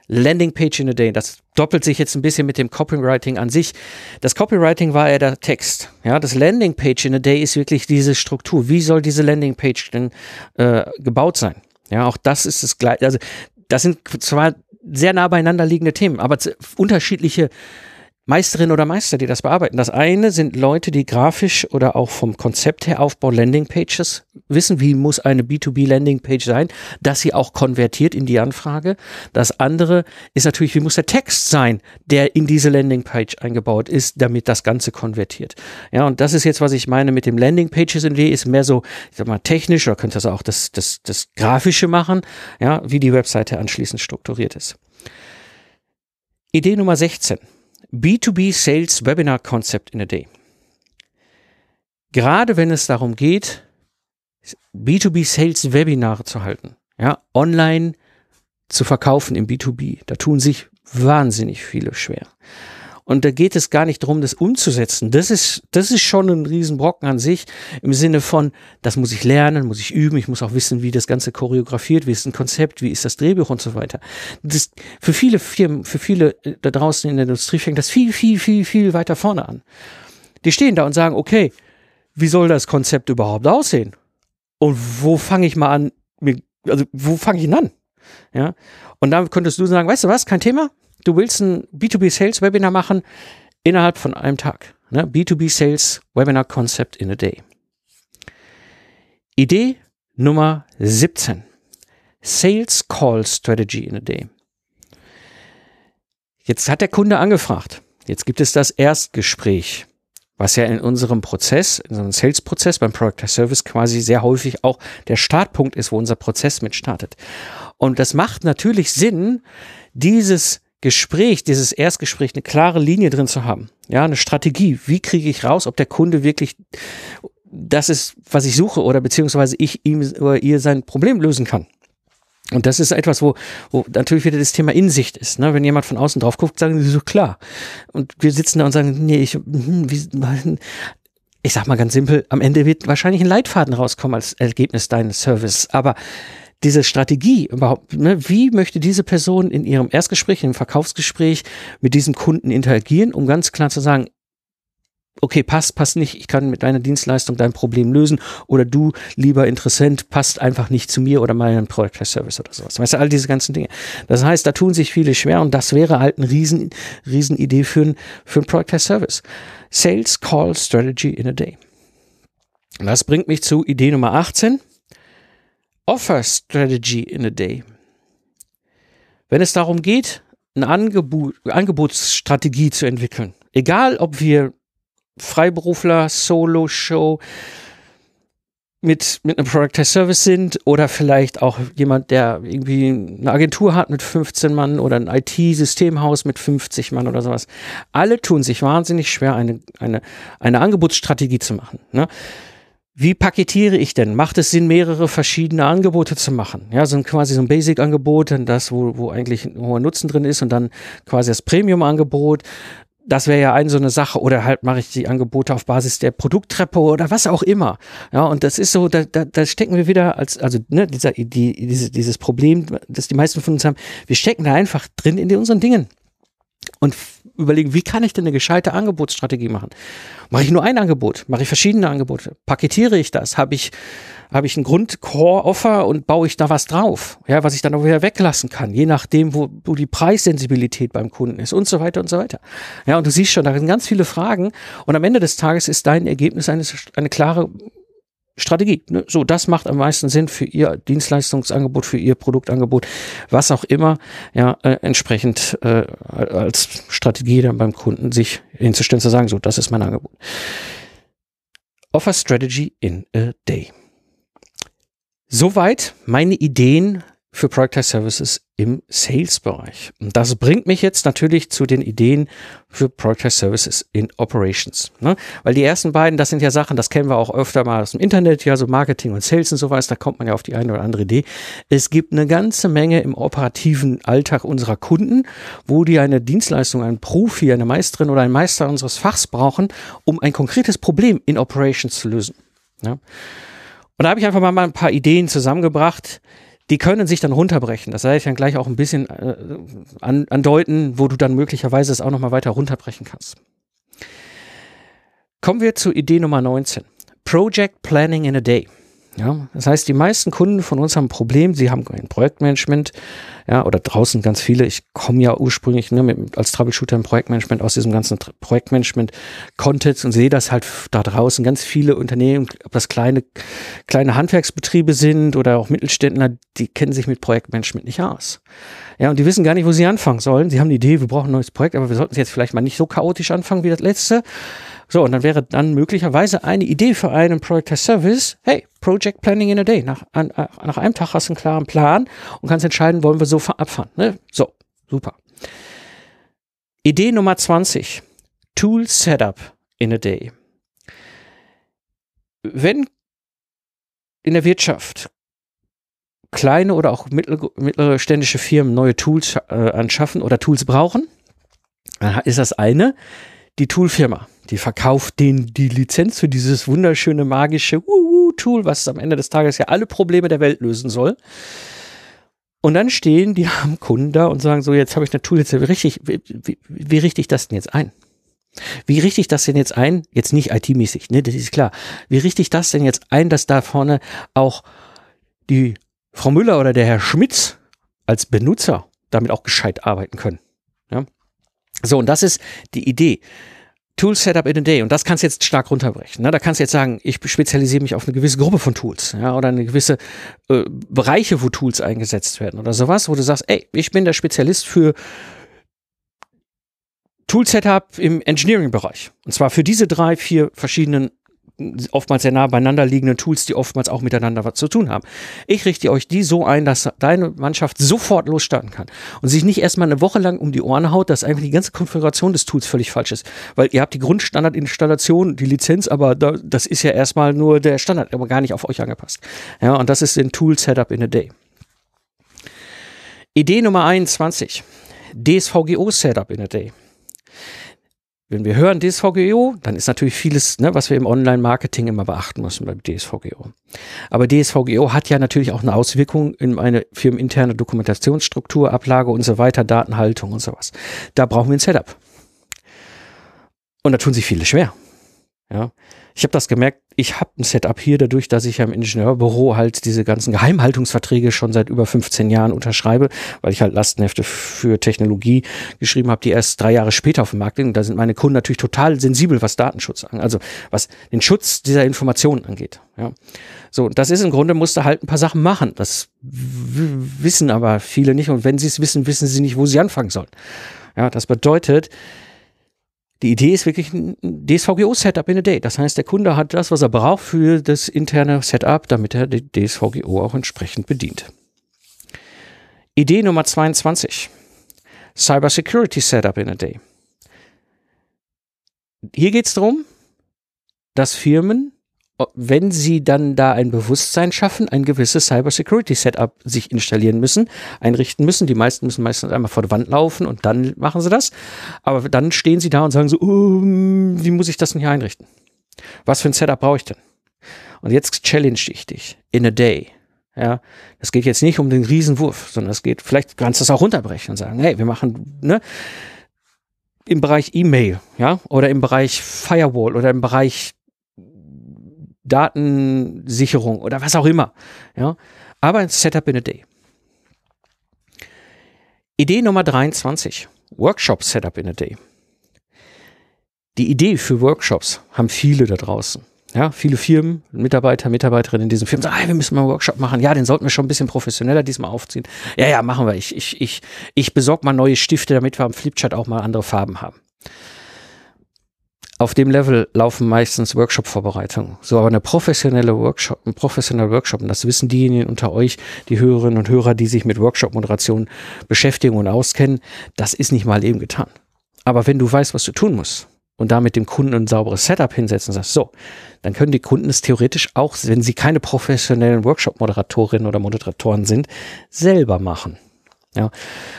Landingpage in a Day. Das doppelt sich jetzt ein bisschen mit dem Copywriting an sich. Das Copywriting war ja der Text. Ja, das Landingpage in a Day ist wirklich diese Struktur. Wie soll diese Landingpage denn äh, gebaut sein? Ja, auch das ist das gleiche. Also das sind zwar sehr nah beieinander liegende Themen, aber unterschiedliche Meisterin oder Meister, die das bearbeiten. Das eine sind Leute, die grafisch oder auch vom Konzept her Aufbau Landingpages wissen, wie muss eine B2B Landingpage sein, dass sie auch konvertiert in die Anfrage. Das andere ist natürlich, wie muss der Text sein, der in diese Landingpage eingebaut ist, damit das Ganze konvertiert. Ja, und das ist jetzt, was ich meine mit dem Landingpages Idee, ist mehr so, ich sag mal, technisch oder könnte das auch das, das, das Grafische machen, ja, wie die Webseite anschließend strukturiert ist. Idee Nummer 16. B2B Sales Webinar Concept in a Day. Gerade wenn es darum geht, B2B Sales Webinare zu halten, ja, online zu verkaufen im B2B, da tun sich wahnsinnig viele schwer. Und da geht es gar nicht darum, das umzusetzen. Das ist, das ist schon ein Riesenbrocken an sich im Sinne von, das muss ich lernen, muss ich üben, ich muss auch wissen, wie das Ganze choreografiert, wie ist ein Konzept, wie ist das Drehbuch und so weiter. Das, für viele Firmen, für viele äh, da draußen in der Industrie fängt das viel, viel, viel, viel weiter vorne an. Die stehen da und sagen, okay, wie soll das Konzept überhaupt aussehen? Und wo fange ich mal an, also wo fange ich an? Ja. Und dann könntest du sagen, weißt du was, kein Thema, du willst ein B2B Sales Webinar machen innerhalb von einem Tag. Ne? B2B Sales Webinar Concept in a Day. Idee Nummer 17. Sales Call Strategy in a Day. Jetzt hat der Kunde angefragt. Jetzt gibt es das Erstgespräch, was ja in unserem Prozess, in unserem Sales-Prozess beim Product Service quasi sehr häufig auch der Startpunkt ist, wo unser Prozess mit startet. Und das macht natürlich Sinn, dieses Gespräch, dieses Erstgespräch, eine klare Linie drin zu haben. Ja, eine Strategie. Wie kriege ich raus, ob der Kunde wirklich das ist, was ich suche oder beziehungsweise ich ihm oder ihr sein Problem lösen kann. Und das ist etwas, wo, wo natürlich wieder das Thema Insicht ist. Ne? Wenn jemand von außen drauf guckt, sagen sie so klar. Und wir sitzen da und sagen, nee, ich, hm, wie, ich sag mal ganz simpel, am Ende wird wahrscheinlich ein Leitfaden rauskommen als Ergebnis deines Service. Aber diese Strategie überhaupt, ne, wie möchte diese Person in ihrem Erstgespräch, im Verkaufsgespräch mit diesem Kunden interagieren, um ganz klar zu sagen, okay, passt, passt nicht, ich kann mit deiner Dienstleistung dein Problem lösen oder du, lieber Interessent, passt einfach nicht zu mir oder meinem Product Service oder sowas. Weißt du, all diese ganzen Dinge. Das heißt, da tun sich viele schwer und das wäre halt eine riesen, riesen Idee für ein, für ein Product Service. Sales Call Strategy in a Day. Das bringt mich zu Idee Nummer 18. Offer Strategy in a Day. Wenn es darum geht, eine Angebot, Angebotsstrategie zu entwickeln, egal ob wir Freiberufler, Solo-Show mit, mit einem Product as Service sind oder vielleicht auch jemand, der irgendwie eine Agentur hat mit 15 Mann oder ein IT-Systemhaus mit 50 Mann oder sowas. Alle tun sich wahnsinnig schwer, eine, eine, eine Angebotsstrategie zu machen. Ne? Wie paketiere ich denn? Macht es Sinn, mehrere verschiedene Angebote zu machen? Ja, so ein, quasi so ein Basic-Angebot, das, wo, wo eigentlich ein hoher Nutzen drin ist und dann quasi das Premium-Angebot das wäre ja eine so eine Sache oder halt mache ich die Angebote auf Basis der Produkttreppe oder was auch immer. Ja, und das ist so, da, da, da stecken wir wieder als, also ne, dieser, die, diese, dieses Problem, das die meisten von uns haben, wir stecken da einfach drin in unseren Dingen und überlegen, wie kann ich denn eine gescheite Angebotsstrategie machen? Mache ich nur ein Angebot? Mache ich verschiedene Angebote? Paketiere ich das? Habe ich habe ich einen Grund-Core-Offer und baue ich da was drauf, ja, was ich dann auch wieder weglassen kann, je nachdem, wo, wo die Preissensibilität beim Kunden ist und so weiter und so weiter. Ja, und du siehst schon, da sind ganz viele Fragen und am Ende des Tages ist dein Ergebnis eine, eine klare Strategie. Ne? So, das macht am meisten Sinn für Ihr Dienstleistungsangebot, für Ihr Produktangebot, was auch immer, ja, äh, entsprechend äh, als Strategie dann beim Kunden sich hinzustellen, zu sagen, so, das ist mein Angebot. Offer Strategy in a Day. Soweit meine Ideen für Productized Services im Sales-Bereich. Und das bringt mich jetzt natürlich zu den Ideen für Productized Services in Operations. Ne? Weil die ersten beiden, das sind ja Sachen, das kennen wir auch öfter mal aus dem Internet, ja, so Marketing und Sales und sowas, da kommt man ja auf die eine oder andere Idee. Es gibt eine ganze Menge im operativen Alltag unserer Kunden, wo die eine Dienstleistung, einen Profi, eine Meisterin oder einen Meister unseres Fachs brauchen, um ein konkretes Problem in Operations zu lösen. Ja? Und da habe ich einfach mal ein paar Ideen zusammengebracht, die können sich dann runterbrechen. Das werde ich dann gleich auch ein bisschen äh, an, andeuten, wo du dann möglicherweise es auch nochmal weiter runterbrechen kannst. Kommen wir zu Idee Nummer 19. Project Planning in a Day. Ja, das heißt, die meisten Kunden von uns haben ein Problem, sie haben ein Projektmanagement, ja, oder draußen ganz viele. Ich komme ja ursprünglich ne, mit, als Troubleshooter im Projektmanagement aus diesem ganzen Projektmanagement-Kontext und sehe das halt da draußen ganz viele Unternehmen, ob das kleine, kleine Handwerksbetriebe sind oder auch Mittelständler, die kennen sich mit Projektmanagement nicht aus. Ja, und die wissen gar nicht, wo sie anfangen sollen. Sie haben die Idee, wir brauchen ein neues Projekt, aber wir sollten jetzt vielleicht mal nicht so chaotisch anfangen wie das letzte. So, und dann wäre dann möglicherweise eine Idee für einen Project as Service, hey, Project Planning in a Day. Nach, an, nach einem Tag hast du einen klaren Plan und kannst entscheiden, wollen wir so abfahren. Ne? So, super. Idee Nummer 20. Tool Setup in a Day. Wenn in der Wirtschaft kleine oder auch mittlere ständische Firmen neue Tools äh, anschaffen oder Tools brauchen, dann ist das eine die Toolfirma. Die verkauft denen die Lizenz für dieses wunderschöne magische Tool, was am Ende des Tages ja alle Probleme der Welt lösen soll. Und dann stehen die am Kunden da und sagen so, jetzt habe ich eine Tool, jetzt wie richtig, wie, wie, wie richte ich das denn jetzt ein? Wie richte ich das denn jetzt ein? Jetzt nicht IT-mäßig, ne, das ist klar. Wie richte ich das denn jetzt ein, dass da vorne auch die Frau Müller oder der Herr Schmitz als Benutzer damit auch gescheit arbeiten können? Ja? So, und das ist die Idee. Tool Setup in a Day. Und das kannst du jetzt stark runterbrechen. Ne? Da kannst du jetzt sagen, ich spezialisiere mich auf eine gewisse Gruppe von Tools ja, oder eine gewisse äh, Bereiche, wo Tools eingesetzt werden oder sowas, wo du sagst, ey, ich bin der Spezialist für Tool Setup im Engineering-Bereich. Und zwar für diese drei, vier verschiedenen oftmals sehr nah beieinander liegenden Tools, die oftmals auch miteinander was zu tun haben. Ich richte euch die so ein, dass deine Mannschaft sofort losstarten kann und sich nicht erstmal eine Woche lang um die Ohren haut, dass einfach die ganze Konfiguration des Tools völlig falsch ist. Weil ihr habt die Grundstandardinstallation, die Lizenz, aber da, das ist ja erstmal nur der Standard, aber gar nicht auf euch angepasst. Ja, und das ist den Tool Setup in a Day. Idee Nummer 21. DSVGO Setup in a Day. Wenn wir hören DSVGO, dann ist natürlich vieles, ne, was wir im Online-Marketing immer beachten müssen beim DSVGO. Aber DSVGO hat ja natürlich auch eine Auswirkung in eine firmeninterne Dokumentationsstruktur, Ablage und so weiter, Datenhaltung und sowas. Da brauchen wir ein Setup. Und da tun sich viele schwer. Ja. Ich habe das gemerkt, ich habe ein Setup hier, dadurch, dass ich ja im Ingenieurbüro halt diese ganzen Geheimhaltungsverträge schon seit über 15 Jahren unterschreibe, weil ich halt Lastenhefte für Technologie geschrieben habe, die erst drei Jahre später auf dem Markt. Und da sind meine Kunden natürlich total sensibel, was Datenschutz angeht, also was den Schutz dieser Informationen angeht. Ja. So, das ist im Grunde, musste halt ein paar Sachen machen. Das wissen aber viele nicht. Und wenn sie es wissen, wissen sie nicht, wo sie anfangen sollen. Ja, das bedeutet, Die Idee ist wirklich ein DSVGO-Setup in a day. Das heißt, der Kunde hat das, was er braucht für das interne Setup, damit er die DSVGO auch entsprechend bedient. Idee Nummer 22. Cyber Security Setup in a day. Hier geht es darum, dass Firmen wenn sie dann da ein Bewusstsein schaffen, ein gewisses Cybersecurity-Setup sich installieren müssen, einrichten müssen. Die meisten müssen meistens einmal vor der Wand laufen und dann machen sie das. Aber dann stehen sie da und sagen so, oh, wie muss ich das denn hier einrichten? Was für ein Setup brauche ich denn? Und jetzt challenge ich dich in a day. Ja, es geht jetzt nicht um den Riesenwurf, sondern es geht, vielleicht kannst du es auch runterbrechen und sagen, hey, wir machen, ne, im Bereich E-Mail, ja, oder im Bereich Firewall oder im Bereich Datensicherung oder was auch immer. Ja, aber ein Setup in a Day. Idee Nummer 23. Workshop Setup in a Day. Die Idee für Workshops haben viele da draußen. Ja, viele Firmen, Mitarbeiter, Mitarbeiterinnen in diesen Firmen sagen, ah, wir müssen mal einen Workshop machen. Ja, den sollten wir schon ein bisschen professioneller diesmal aufziehen. Ja, ja, machen wir. Ich, ich, ich, ich besorge mal neue Stifte, damit wir am Flipchart auch mal andere Farben haben auf dem Level laufen meistens Workshop-Vorbereitungen. So, aber eine professionelle Workshop, ein professioneller Workshop, und das wissen diejenigen unter euch, die Hörerinnen und Hörer, die sich mit Workshop-Moderation beschäftigen und auskennen, das ist nicht mal eben getan. Aber wenn du weißt, was du tun musst und damit dem Kunden ein sauberes Setup hinsetzen sagst, so, dann können die Kunden es theoretisch auch, wenn sie keine professionellen Workshop-Moderatorinnen oder Moderatoren sind, selber machen. Ja.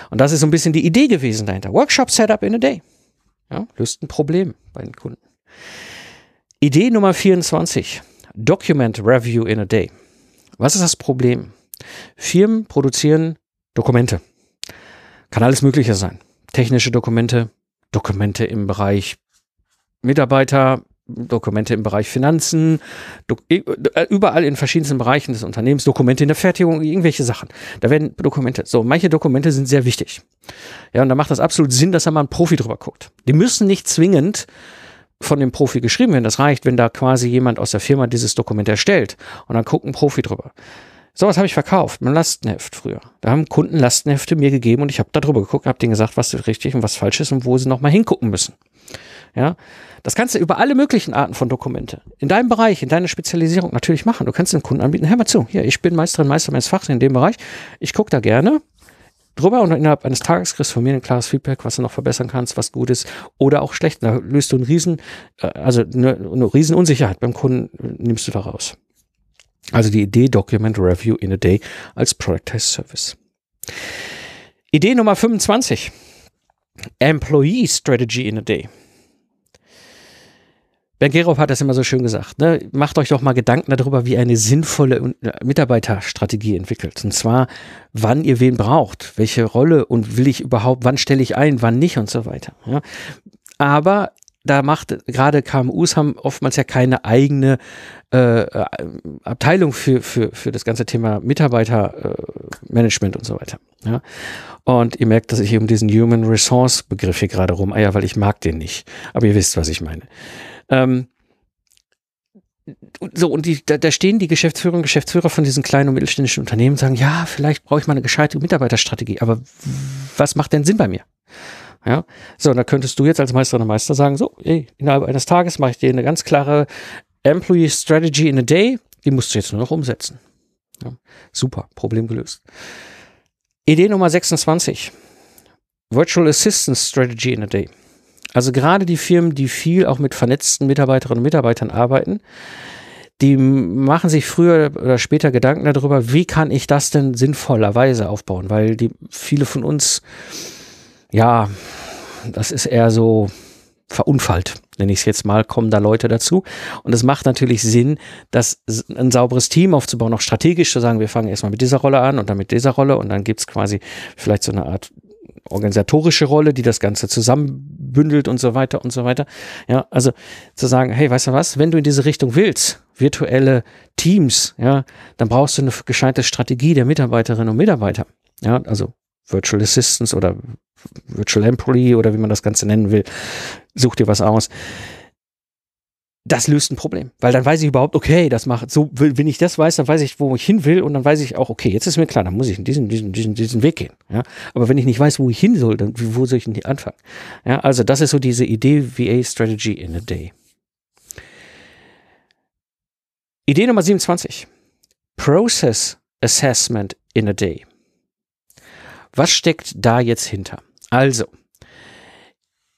Und das ist so ein bisschen die Idee gewesen dahinter. Workshop Setup in a Day. Ja, löst ein Problem bei den Kunden. Idee Nummer 24. Document Review in a Day. Was ist das Problem? Firmen produzieren Dokumente. Kann alles Mögliche sein. Technische Dokumente, Dokumente im Bereich Mitarbeiter, Dokumente im Bereich Finanzen, äh, überall in verschiedensten Bereichen des Unternehmens, Dokumente in der Fertigung, irgendwelche Sachen. Da werden Dokumente, so, manche Dokumente sind sehr wichtig. Ja, und da macht das absolut Sinn, dass da mal ein Profi drüber guckt. Die müssen nicht zwingend von dem Profi geschrieben werden. Das reicht, wenn da quasi jemand aus der Firma dieses Dokument erstellt und dann guckt ein Profi drüber. Sowas habe ich verkauft, mein Lastenheft früher. Da haben Kunden Lastenhefte mir gegeben und ich habe da drüber geguckt, habe denen gesagt, was richtig und was falsch ist und wo sie nochmal hingucken müssen. Ja, das kannst du über alle möglichen Arten von Dokumente in deinem Bereich, in deiner Spezialisierung natürlich machen. Du kannst den Kunden anbieten, hör mal zu, hier, ich bin Meisterin, Meister meines Fachs in dem Bereich. Ich gucke da gerne drüber und innerhalb eines Tages kriegst du von mir ein klares Feedback, was du noch verbessern kannst, was gut ist oder auch schlecht. Da löst du einen riesen, äh, also eine, eine riesen Unsicherheit beim Kunden, nimmst du da raus. Also die Idee Document Review in a Day als Productized Service. Idee Nummer 25. Employee Strategy in a Day. Ben Gerov hat das immer so schön gesagt. Ne? Macht euch doch mal Gedanken darüber, wie eine sinnvolle äh, Mitarbeiterstrategie entwickelt. Und zwar, wann ihr wen braucht, welche Rolle und will ich überhaupt, wann stelle ich ein, wann nicht und so weiter. Ja? Aber da macht gerade KMUs haben oftmals ja keine eigene äh, äh, Abteilung für, für, für das ganze Thema Mitarbeitermanagement äh, und so weiter. Ja? Und ihr merkt, dass ich um diesen Human Resource Begriff hier gerade rumeier, weil ich mag den nicht. Aber ihr wisst, was ich meine. Ähm, so, und die, da, da stehen die Geschäftsführer und Geschäftsführer von diesen kleinen und mittelständischen Unternehmen und sagen, ja, vielleicht brauche ich mal eine gescheite Mitarbeiterstrategie, aber was macht denn Sinn bei mir? Ja, so, und da könntest du jetzt als Meister oder Meister sagen, so, ey, innerhalb eines Tages mache ich dir eine ganz klare Employee Strategy in a Day, die musst du jetzt nur noch umsetzen. Ja, super, Problem gelöst. Idee Nummer 26. Virtual Assistance Strategy in a Day. Also gerade die Firmen, die viel auch mit vernetzten Mitarbeiterinnen und Mitarbeitern arbeiten, die machen sich früher oder später Gedanken darüber, wie kann ich das denn sinnvollerweise aufbauen, weil die viele von uns, ja, das ist eher so verunfallt, nenne ich es jetzt mal, kommen da Leute dazu. Und es macht natürlich Sinn, das ein sauberes Team aufzubauen, auch strategisch zu sagen, wir fangen erstmal mit dieser Rolle an und dann mit dieser Rolle und dann gibt's quasi vielleicht so eine Art organisatorische Rolle, die das Ganze zusammenbündelt und so weiter und so weiter. Ja, also zu sagen, hey, weißt du was, wenn du in diese Richtung willst, virtuelle Teams, ja, dann brauchst du eine gescheite Strategie der Mitarbeiterinnen und Mitarbeiter. Ja, also Virtual Assistants oder Virtual Employee oder wie man das Ganze nennen will. Such dir was aus. Das löst ein Problem, weil dann weiß ich überhaupt, okay, das macht so, wenn ich das weiß, dann weiß ich, wo ich hin will und dann weiß ich auch, okay, jetzt ist mir klar, dann muss ich in diesen, diesen, diesen, diesen Weg gehen. Ja, aber wenn ich nicht weiß, wo ich hin soll, dann wo soll ich denn anfangen? Ja, also das ist so diese Idee VA Strategy in a Day. Idee Nummer 27. Process Assessment in a Day. Was steckt da jetzt hinter? Also,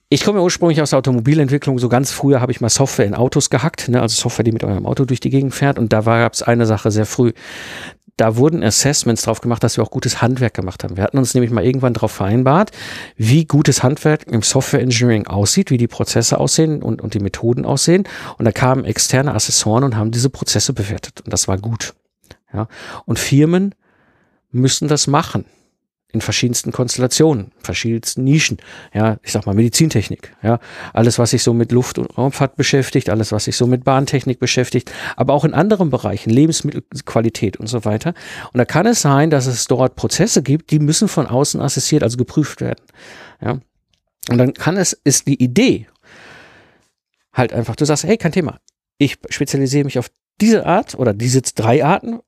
ich komme ursprünglich aus der Automobilentwicklung. So ganz früher habe ich mal Software in Autos gehackt, ne? also Software, die mit eurem Auto durch die Gegend fährt. Und da gab es eine Sache sehr früh. Da wurden Assessments drauf gemacht, dass wir auch gutes Handwerk gemacht haben. Wir hatten uns nämlich mal irgendwann darauf vereinbart, wie gutes Handwerk im Software Engineering aussieht, wie die Prozesse aussehen und, und die Methoden aussehen. Und da kamen externe Assessoren und haben diese Prozesse bewertet. Und das war gut. Ja? Und Firmen müssen das machen in verschiedensten Konstellationen, verschiedensten Nischen. Ja, ich sag mal Medizintechnik. Ja, alles, was sich so mit Luft- und Raumfahrt beschäftigt, alles, was sich so mit Bahntechnik beschäftigt, aber auch in anderen Bereichen, Lebensmittelqualität und so weiter. Und da kann es sein, dass es dort Prozesse gibt, die müssen von außen assessiert, also geprüft werden. Ja, und dann kann es, ist die Idee halt einfach, du sagst, hey, kein Thema. Ich spezialisiere mich auf diese Art oder diese drei Arten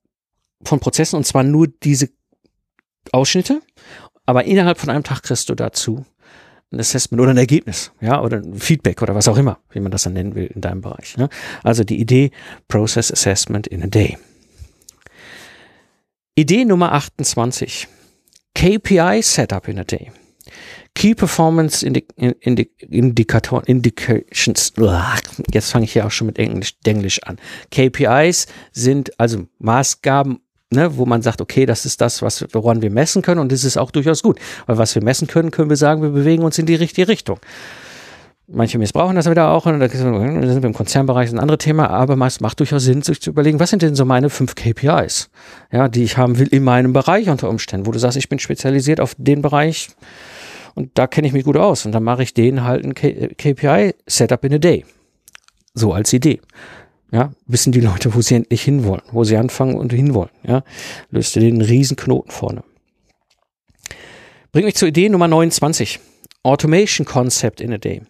von Prozessen und zwar nur diese Ausschnitte, aber innerhalb von einem Tag kriegst du dazu ein Assessment oder ein Ergebnis, ja, oder ein Feedback oder was auch immer, wie man das dann nennen will in deinem Bereich. Ne? Also die Idee Process Assessment in a Day. Idee Nummer 28. KPI Setup in a Day. Key Performance Indi Indi Indikator Indications. Jetzt fange ich hier auch schon mit Englisch, Englisch an. KPIs sind also Maßgaben ne, wo man sagt, okay, das ist das, was, woran wir messen können und das ist auch durchaus gut. Weil was wir messen können, können wir sagen, wir bewegen uns in die richtige Richtung. Manche missbrauchen das wieder auch und da sind wir im Konzernbereich ein anderes Thema, aber es macht durchaus Sinn, sich zu überlegen, was sind denn so meine fünf KPIs, ja, die ich haben will in meinem Bereich unter Umständen, wo du sagst, ich bin spezialisiert auf den Bereich und da kenne ich mich gut aus und dann mache ich denen halt ein KPI-Setup in a Day. So als Idee. Ja, wissen die Leute, wo sie endlich hinwollen, wo sie anfangen und hinwollen. Ja, löst ihr den Riesenknoten vorne. Bringt mich zur Idee Nummer 29. Automation Concept in a Day.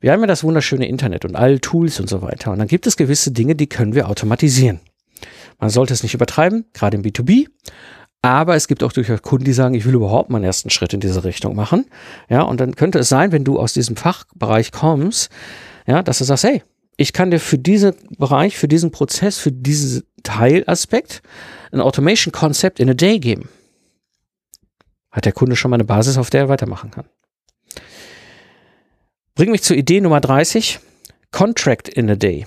Wir haben ja das wunderschöne Internet und alle Tools und so weiter. Und dann gibt es gewisse Dinge, die können wir automatisieren. Man sollte es nicht übertreiben, gerade im B2B. Aber es gibt auch durchaus Kunden, die sagen, ich will überhaupt meinen ersten Schritt in diese Richtung machen. Ja, und dann könnte es sein, wenn du aus diesem Fachbereich kommst, ja, dass du sagst, hey, ich kann dir für diesen Bereich, für diesen Prozess, für diesen Teilaspekt ein Automation Concept in a Day geben. Hat der Kunde schon mal eine Basis, auf der er weitermachen kann. Bring mich zur Idee Nummer 30. Contract in a Day.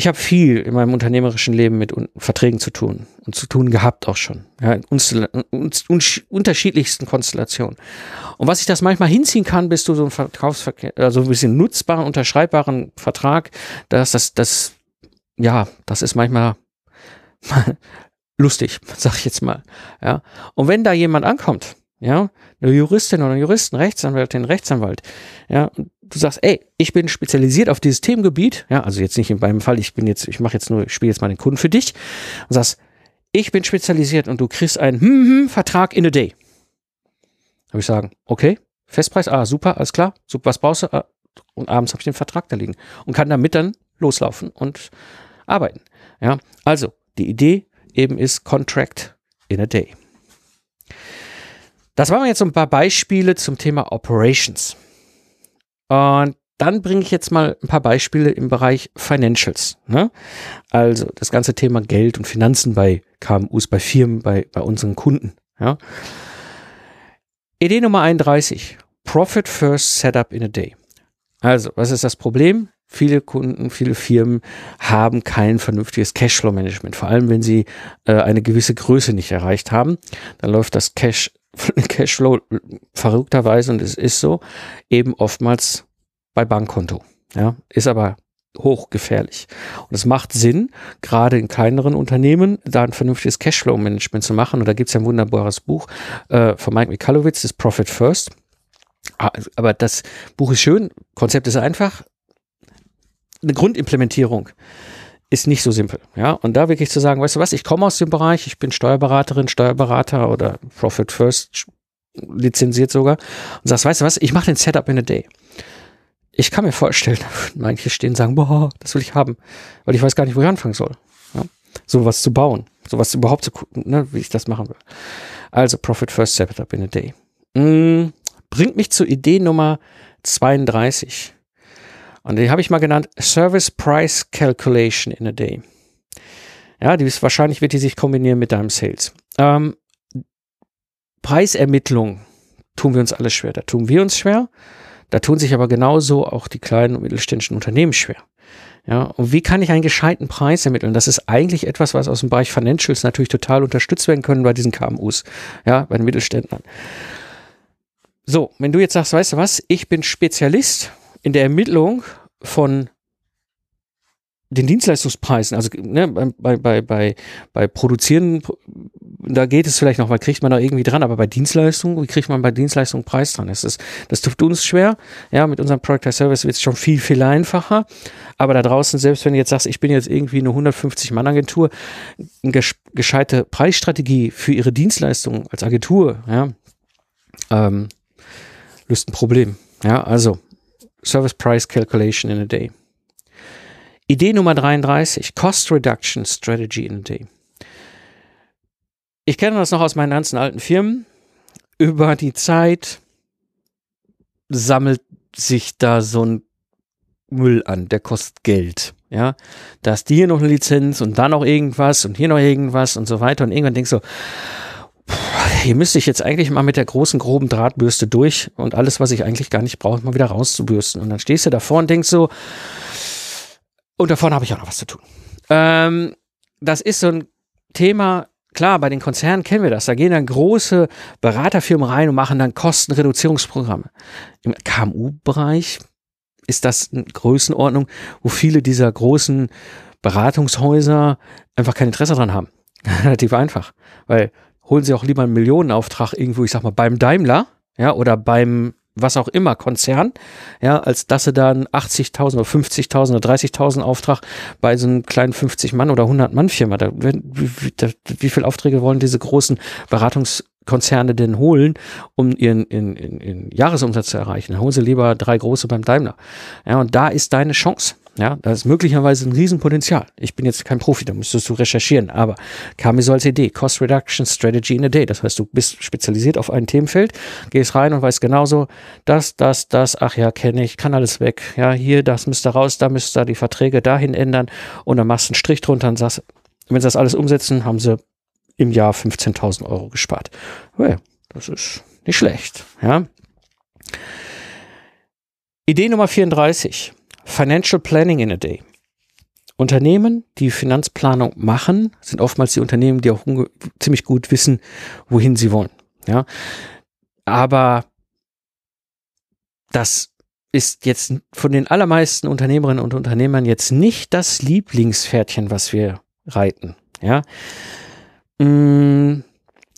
Ich habe viel in meinem unternehmerischen Leben mit Verträgen zu tun und zu tun gehabt auch schon. Ja, in unterschiedlichsten Konstellationen. Und was ich das manchmal hinziehen kann, bis du so einen Verkaufsverkehr, also ein bisschen nutzbaren, unterschreibbaren Vertrag, dass das, das, ja, das ist manchmal lustig, sag ich jetzt mal. Ja. Und wenn da jemand ankommt, ja, eine Juristin oder ein Juristen, Rechtsanwältin, Rechtsanwalt, ja, und du sagst, ey, ich bin spezialisiert auf dieses Themengebiet, ja, also jetzt nicht in meinem Fall, ich bin jetzt, ich mache jetzt nur, ich spiele jetzt mal den Kunden für dich und sagst, ich bin spezialisiert und du kriegst einen hm, hm, Vertrag in a day. Habe ich sagen, okay, Festpreis, ah, super, alles klar, super, was brauchst du? Ah, und abends habe ich den Vertrag da liegen und kann damit dann loslaufen und arbeiten. Ja, also die Idee eben ist Contract in a day. Das waren jetzt so ein paar Beispiele zum Thema Operations. Und dann bringe ich jetzt mal ein paar Beispiele im Bereich Financials. Ne? Also das ganze Thema Geld und Finanzen bei KMUs, bei Firmen, bei, bei unseren Kunden. Ja? Idee Nummer 31. Profit First Setup in a Day. Also, was ist das Problem? Viele Kunden, viele Firmen haben kein vernünftiges Cashflow-Management. Vor allem, wenn sie äh, eine gewisse Größe nicht erreicht haben, dann läuft das Cash Cashflow verrückterweise, und es ist so, eben oftmals bei Bankkonto. Ja, ist aber hochgefährlich. Und es macht Sinn, gerade in kleineren Unternehmen, da ein vernünftiges Cashflow-Management zu machen. Und da gibt es ja ein wunderbares Buch äh, von Mike Mikalowitz, das Profit First. Ah, aber das Buch ist schön, Konzept ist einfach. Eine Grundimplementierung ist nicht so simpel. Ja, und da wirklich zu sagen, weißt du was, ich komme aus dem Bereich, ich bin Steuerberaterin, Steuerberater oder Profit First lizenziert sogar und sagst, weißt du was, ich mache den Setup in a day. ich kann mir vorstellen, manche stehen und sagen, boah, das will ich haben, weil ich weiß gar nicht, wo ich anfangen soll. Ja? Sowas zu bauen, sowas überhaupt zu gucken, ne, wie ich das machen will. Also Profit First Setup in a Day. Mm, bringt mich zur Idee Nummer 32. Und die habe ich mal genannt Service Price Calculation in a Day. Ja, die ist, wahrscheinlich wird die sich kombinieren mit deinem Sales. Ähm, Preisermittlung tun wir uns alle schwer. Da tun wir uns schwer. Da tun sich aber genauso auch die kleinen und mittelständischen Unternehmen schwer. Ja, und wie kann ich einen gescheiten Preis ermitteln? Das ist eigentlich etwas, was aus dem Bereich Financials natürlich total unterstützt werden können bei diesen KMUs, ja, bei den Mittelständlern. So, wenn du jetzt sagst, weißt du was, ich bin Spezialist in der Ermittlung von den Dienstleistungspreisen, also ne, bei, bei, bei, bei Produzieren, da geht es vielleicht noch, weil kriegt man da irgendwie dran, aber bei Dienstleistungen, wie kriegt man bei Dienstleistungen Preis dran? Das, ist, das tut uns schwer. Ja, mit unserem Product as Service wird es schon viel, viel einfacher. Aber da draußen, selbst wenn du jetzt sagst, ich bin jetzt irgendwie eine 150-Mann-Agentur, eine gescheite Preisstrategie für ihre Dienstleistungen als Agentur, ja, ähm, löst ein Problem. Ja, also Service Price Calculation in a Day. Idee Nummer 33, Cost Reduction Strategy in a Day. Ich kenne das noch aus meinen ganzen alten Firmen. Über die Zeit sammelt sich da so ein Müll an, der kostet Geld. Ja, da ist hier noch eine Lizenz und da noch irgendwas und hier noch irgendwas und so weiter. Und irgendwann denkst du, hier müsste ich jetzt eigentlich mal mit der großen, groben Drahtbürste durch und alles, was ich eigentlich gar nicht brauche, mal wieder rauszubürsten. Und dann stehst du davor und denkst so, und davon habe ich auch noch was zu tun. Ähm, das ist so ein Thema, klar, bei den Konzernen kennen wir das. Da gehen dann große Beraterfirmen rein und machen dann Kostenreduzierungsprogramme. Im KMU-Bereich ist das eine Größenordnung, wo viele dieser großen Beratungshäuser einfach kein Interesse dran haben. Relativ einfach. Weil holen sie auch lieber einen Millionenauftrag irgendwo, ich sag mal, beim Daimler, ja, oder beim was auch immer Konzern, ja, als dass sie dann 80.000 oder 50.000 oder 30.000 Auftrag bei so einem kleinen 50 Mann oder 100 Mann Firma, da, wie, wie, wie viele Aufträge wollen diese großen Beratungskonzerne denn holen, um ihren, ihren, ihren, ihren Jahresumsatz zu erreichen? Dann holen sie lieber drei große beim Daimler. Ja, und da ist deine Chance. Ja, da ist möglicherweise ein Riesenpotenzial. Ich bin jetzt kein Profi, da müsstest du recherchieren, aber kam mir so als Idee, Cost Reduction Strategy in a Day. Das heißt, du bist spezialisiert auf ein Themenfeld, gehst rein und weißt genauso, das, das, das, ach ja, kenne ich, kann alles weg. Ja, hier, das müsste raus, da müsste die Verträge dahin ändern und dann machst du einen Strich drunter und sagst, wenn sie das alles umsetzen, haben sie im Jahr 15.000 Euro gespart. Well, das ist nicht schlecht, ja. Idee Nummer 34. Financial Planning in a Day. Unternehmen, die Finanzplanung machen, sind oftmals die Unternehmen, die auch ziemlich gut wissen, wohin sie wollen. Ja, aber das ist jetzt von den allermeisten Unternehmerinnen und Unternehmern jetzt nicht das Lieblingspferdchen, was wir reiten. Ja, mm,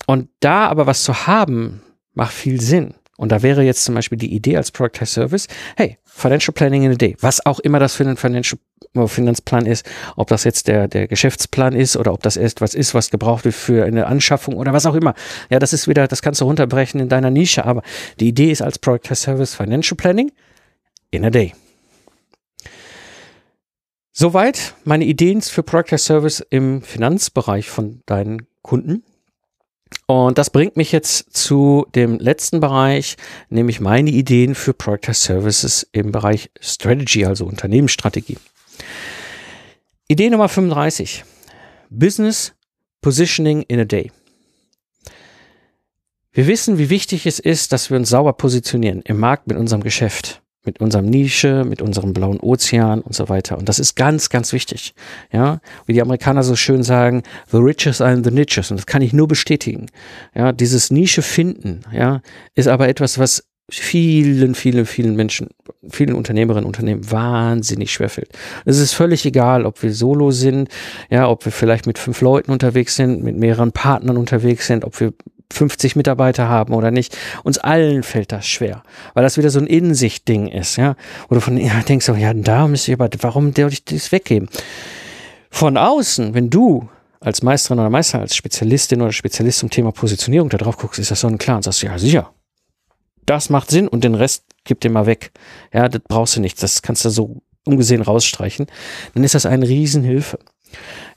und da aber was zu haben, macht viel Sinn. Und da wäre jetzt zum Beispiel die Idee als Product as Service, hey, Financial Planning in a Day, was auch immer das für ein Financial äh, Finanzplan ist, ob das jetzt der, der Geschäftsplan ist oder ob das erst was ist, was gebraucht wird für eine Anschaffung oder was auch immer. Ja, das ist wieder, das kannst du runterbrechen in deiner Nische, aber die Idee ist als Product as Service Financial Planning in a Day. Soweit meine Ideen für Product as Service im Finanzbereich von deinen Kunden. Und das bringt mich jetzt zu dem letzten Bereich, nämlich meine Ideen für Product Services im Bereich Strategy, also Unternehmensstrategie. Idee Nummer 35. Business Positioning in a Day. Wir wissen, wie wichtig es ist, dass wir uns sauber positionieren im Markt mit unserem Geschäft mit unserem Nische, mit unserem blauen Ozean und so weiter. Und das ist ganz, ganz wichtig. Ja, wie die Amerikaner so schön sagen, the riches are in the niches. Und das kann ich nur bestätigen. Ja, dieses Nische finden, ja, ist aber etwas, was vielen, vielen, vielen Menschen, vielen Unternehmerinnen und Unternehmen wahnsinnig schwerfällt. Es ist völlig egal, ob wir solo sind, ja, ob wir vielleicht mit fünf Leuten unterwegs sind, mit mehreren Partnern unterwegs sind, ob wir 50 Mitarbeiter haben oder nicht. Uns allen fällt das schwer, weil das wieder so ein Innensicht-Ding ist, ja. Oder von, ja, denkst du, ja, da müsste ich aber, warum soll ich das weggeben? Von außen, wenn du als Meisterin oder Meister, als Spezialistin oder Spezialist zum Thema Positionierung da drauf guckst, ist das so ein klar und sagst, ja, sicher. Das macht Sinn und den Rest gib dir mal weg. Ja, das brauchst du nicht. Das kannst du so ungesehen rausstreichen. Dann ist das eine Riesenhilfe.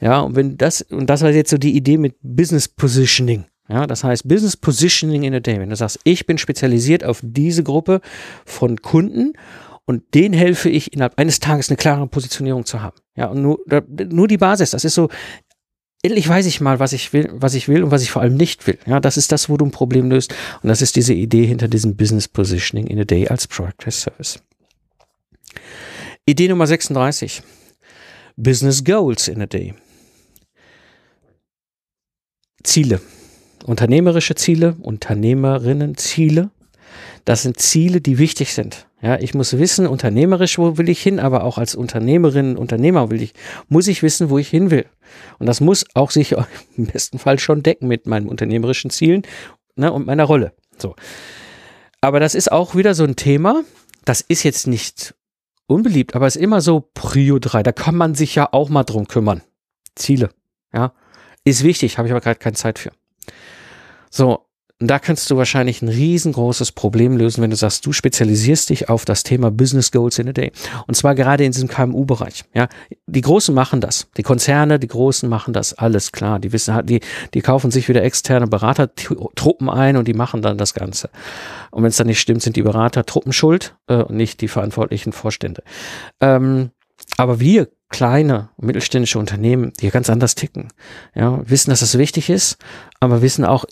Ja, und wenn das, und das war jetzt so die Idee mit Business Positioning. Ja, das heißt Business Positioning. Wenn du sagst, ich bin spezialisiert auf diese Gruppe von Kunden und denen helfe ich innerhalb eines Tages eine klare Positionierung zu haben. Ja, und nur, nur die Basis. Das ist so, endlich weiß ich mal, was ich will, was ich will und was ich vor allem nicht will. Ja, das ist das, wo du ein Problem löst. Und das ist diese Idee hinter diesem Business Positioning in a Day als Product as Service. Idee Nummer 36. Business Goals in a Day. Ziele. Unternehmerische Ziele, Unternehmerinnenziele. Das sind Ziele, die wichtig sind. Ja, ich muss wissen, unternehmerisch, wo will ich hin, aber auch als Unternehmerin, Unternehmer will ich, muss ich wissen, wo ich hin will. Und das muss auch sich im besten Fall schon decken mit meinen unternehmerischen Zielen ne, und meiner Rolle. So. Aber das ist auch wieder so ein Thema. Das ist jetzt nicht unbeliebt, aber ist immer so Prio 3. Da kann man sich ja auch mal drum kümmern. Ziele. Ja. Ist wichtig, habe ich aber gerade keine Zeit für. So, und da kannst du wahrscheinlich ein riesengroßes Problem lösen, wenn du sagst, du spezialisierst dich auf das Thema Business Goals in a Day. Und zwar gerade in diesem KMU-Bereich. Ja, die Großen machen das. Die Konzerne, die Großen machen das. Alles klar. Die wissen die, die kaufen sich wieder externe Beratertruppen ein und die machen dann das Ganze. Und wenn es dann nicht stimmt, sind die Beratertruppen schuld äh, und nicht die verantwortlichen Vorstände. Ähm, aber wir kleine mittelständische Unternehmen, die ganz anders ticken, ja, wissen, dass das wichtig ist, aber wissen auch,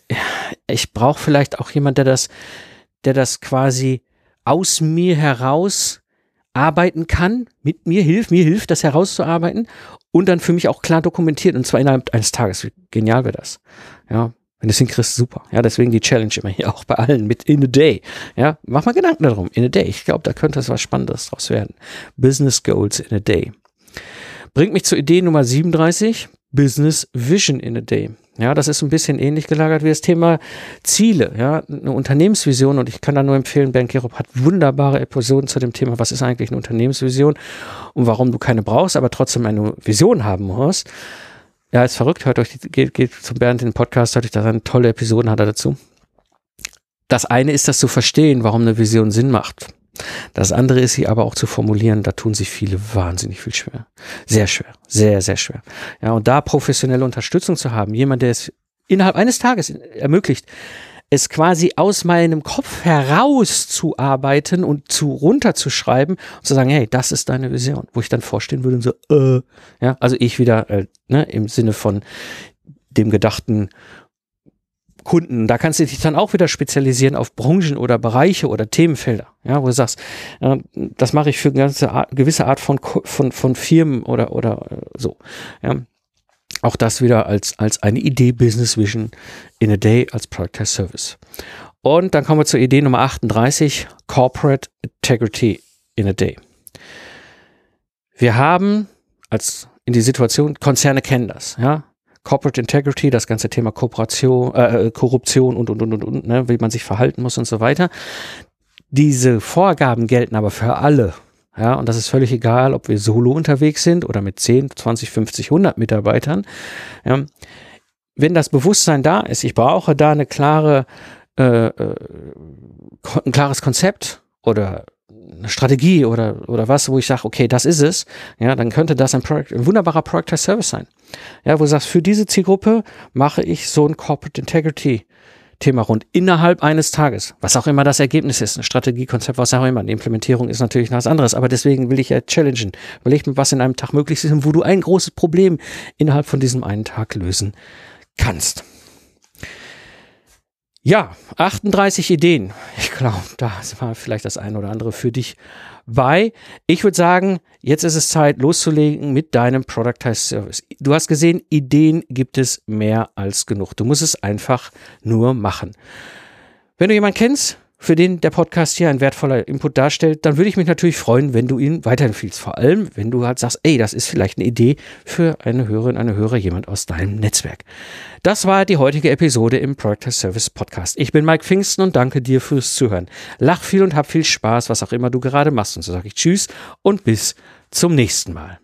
ich brauche vielleicht auch jemand, der das, der das quasi aus mir heraus arbeiten kann, mit mir hilft, mir hilft, das herauszuarbeiten und dann für mich auch klar dokumentiert und zwar innerhalb eines Tages. Wie genial wäre das? Ja, wenn du es hinkriegst, super. Ja, deswegen die Challenge immer hier auch bei allen mit in a day. Ja, mach mal Gedanken darum. In a day. Ich glaube, da könnte es was Spannendes draus werden. Business Goals in a day. Bringt mich zur Idee Nummer 37. Business Vision in a Day. Ja, das ist ein bisschen ähnlich gelagert wie das Thema Ziele, ja, eine Unternehmensvision und ich kann da nur empfehlen, Ben Kirop hat wunderbare Episoden zu dem Thema, was ist eigentlich eine Unternehmensvision und warum du keine brauchst, aber trotzdem eine Vision haben musst. Ja, ist verrückt. Hört euch, geht, geht zum Bernd in den Podcast, hört euch da eine tolle Episoden hat er dazu. Das eine ist das zu verstehen, warum eine Vision Sinn macht. Das andere ist sie aber auch zu formulieren, da tun sich viele wahnsinnig viel schwer. Sehr schwer. Sehr, sehr schwer. Ja, und da professionelle Unterstützung zu haben, jemand, der es innerhalb eines Tages ermöglicht, es quasi aus meinem Kopf herauszuarbeiten und zu runterzuschreiben und zu sagen, hey, das ist deine Vision, wo ich dann vorstehen würde und so, äh, ja, also ich wieder, äh, ne, im Sinne von dem gedachten Kunden. Da kannst du dich dann auch wieder spezialisieren auf Branchen oder Bereiche oder Themenfelder, ja, wo du sagst, äh, das mache ich für eine ganze Art, gewisse Art von, von, von Firmen oder, oder äh, so. Ja. Auch das wieder als, als eine Idee Business Vision in a Day als Product as Service. Und dann kommen wir zur Idee Nummer 38, Corporate Integrity in a Day. Wir haben als in die Situation, Konzerne kennen das, ja. Corporate Integrity, das ganze Thema Kooperation, äh, Korruption und, und, und, und, und, ne, wie man sich verhalten muss und so weiter. Diese Vorgaben gelten aber für alle ja, und das ist völlig egal, ob wir solo unterwegs sind oder mit 10, 20, 50, 100 Mitarbeitern. Ja, wenn das Bewusstsein da ist, ich brauche da eine klare, äh, äh ein klares Konzept oder eine Strategie oder, oder was, wo ich sage, okay, das ist es, ja, dann könnte das ein, Product, ein wunderbarer Product Service sein. Ja, wo du sagst, für diese Zielgruppe mache ich so ein Corporate Integrity Thema rund innerhalb eines Tages, was auch immer das Ergebnis ist, ein Strategiekonzept, was auch immer. Die Implementierung ist natürlich noch was anderes, aber deswegen will ich ja challengen. Überleg mir, was in einem Tag möglich ist und wo du ein großes Problem innerhalb von diesem einen Tag lösen kannst. Ja, 38 Ideen. Ich glaube, da war vielleicht das eine oder andere für dich bei. Ich würde sagen, jetzt ist es Zeit loszulegen mit deinem Productized Service. Du hast gesehen, Ideen gibt es mehr als genug. Du musst es einfach nur machen. Wenn du jemanden kennst, für den der Podcast hier ein wertvoller Input darstellt, dann würde ich mich natürlich freuen, wenn du ihn weiterempfiehlst. Vor allem, wenn du halt sagst, ey, das ist vielleicht eine Idee für eine Hörerin, eine Hörer, jemand aus deinem Netzwerk. Das war die heutige Episode im Product Service Podcast. Ich bin Mike Pfingsten und danke dir fürs Zuhören. Lach viel und hab viel Spaß, was auch immer du gerade machst. Und so sage ich Tschüss und bis zum nächsten Mal.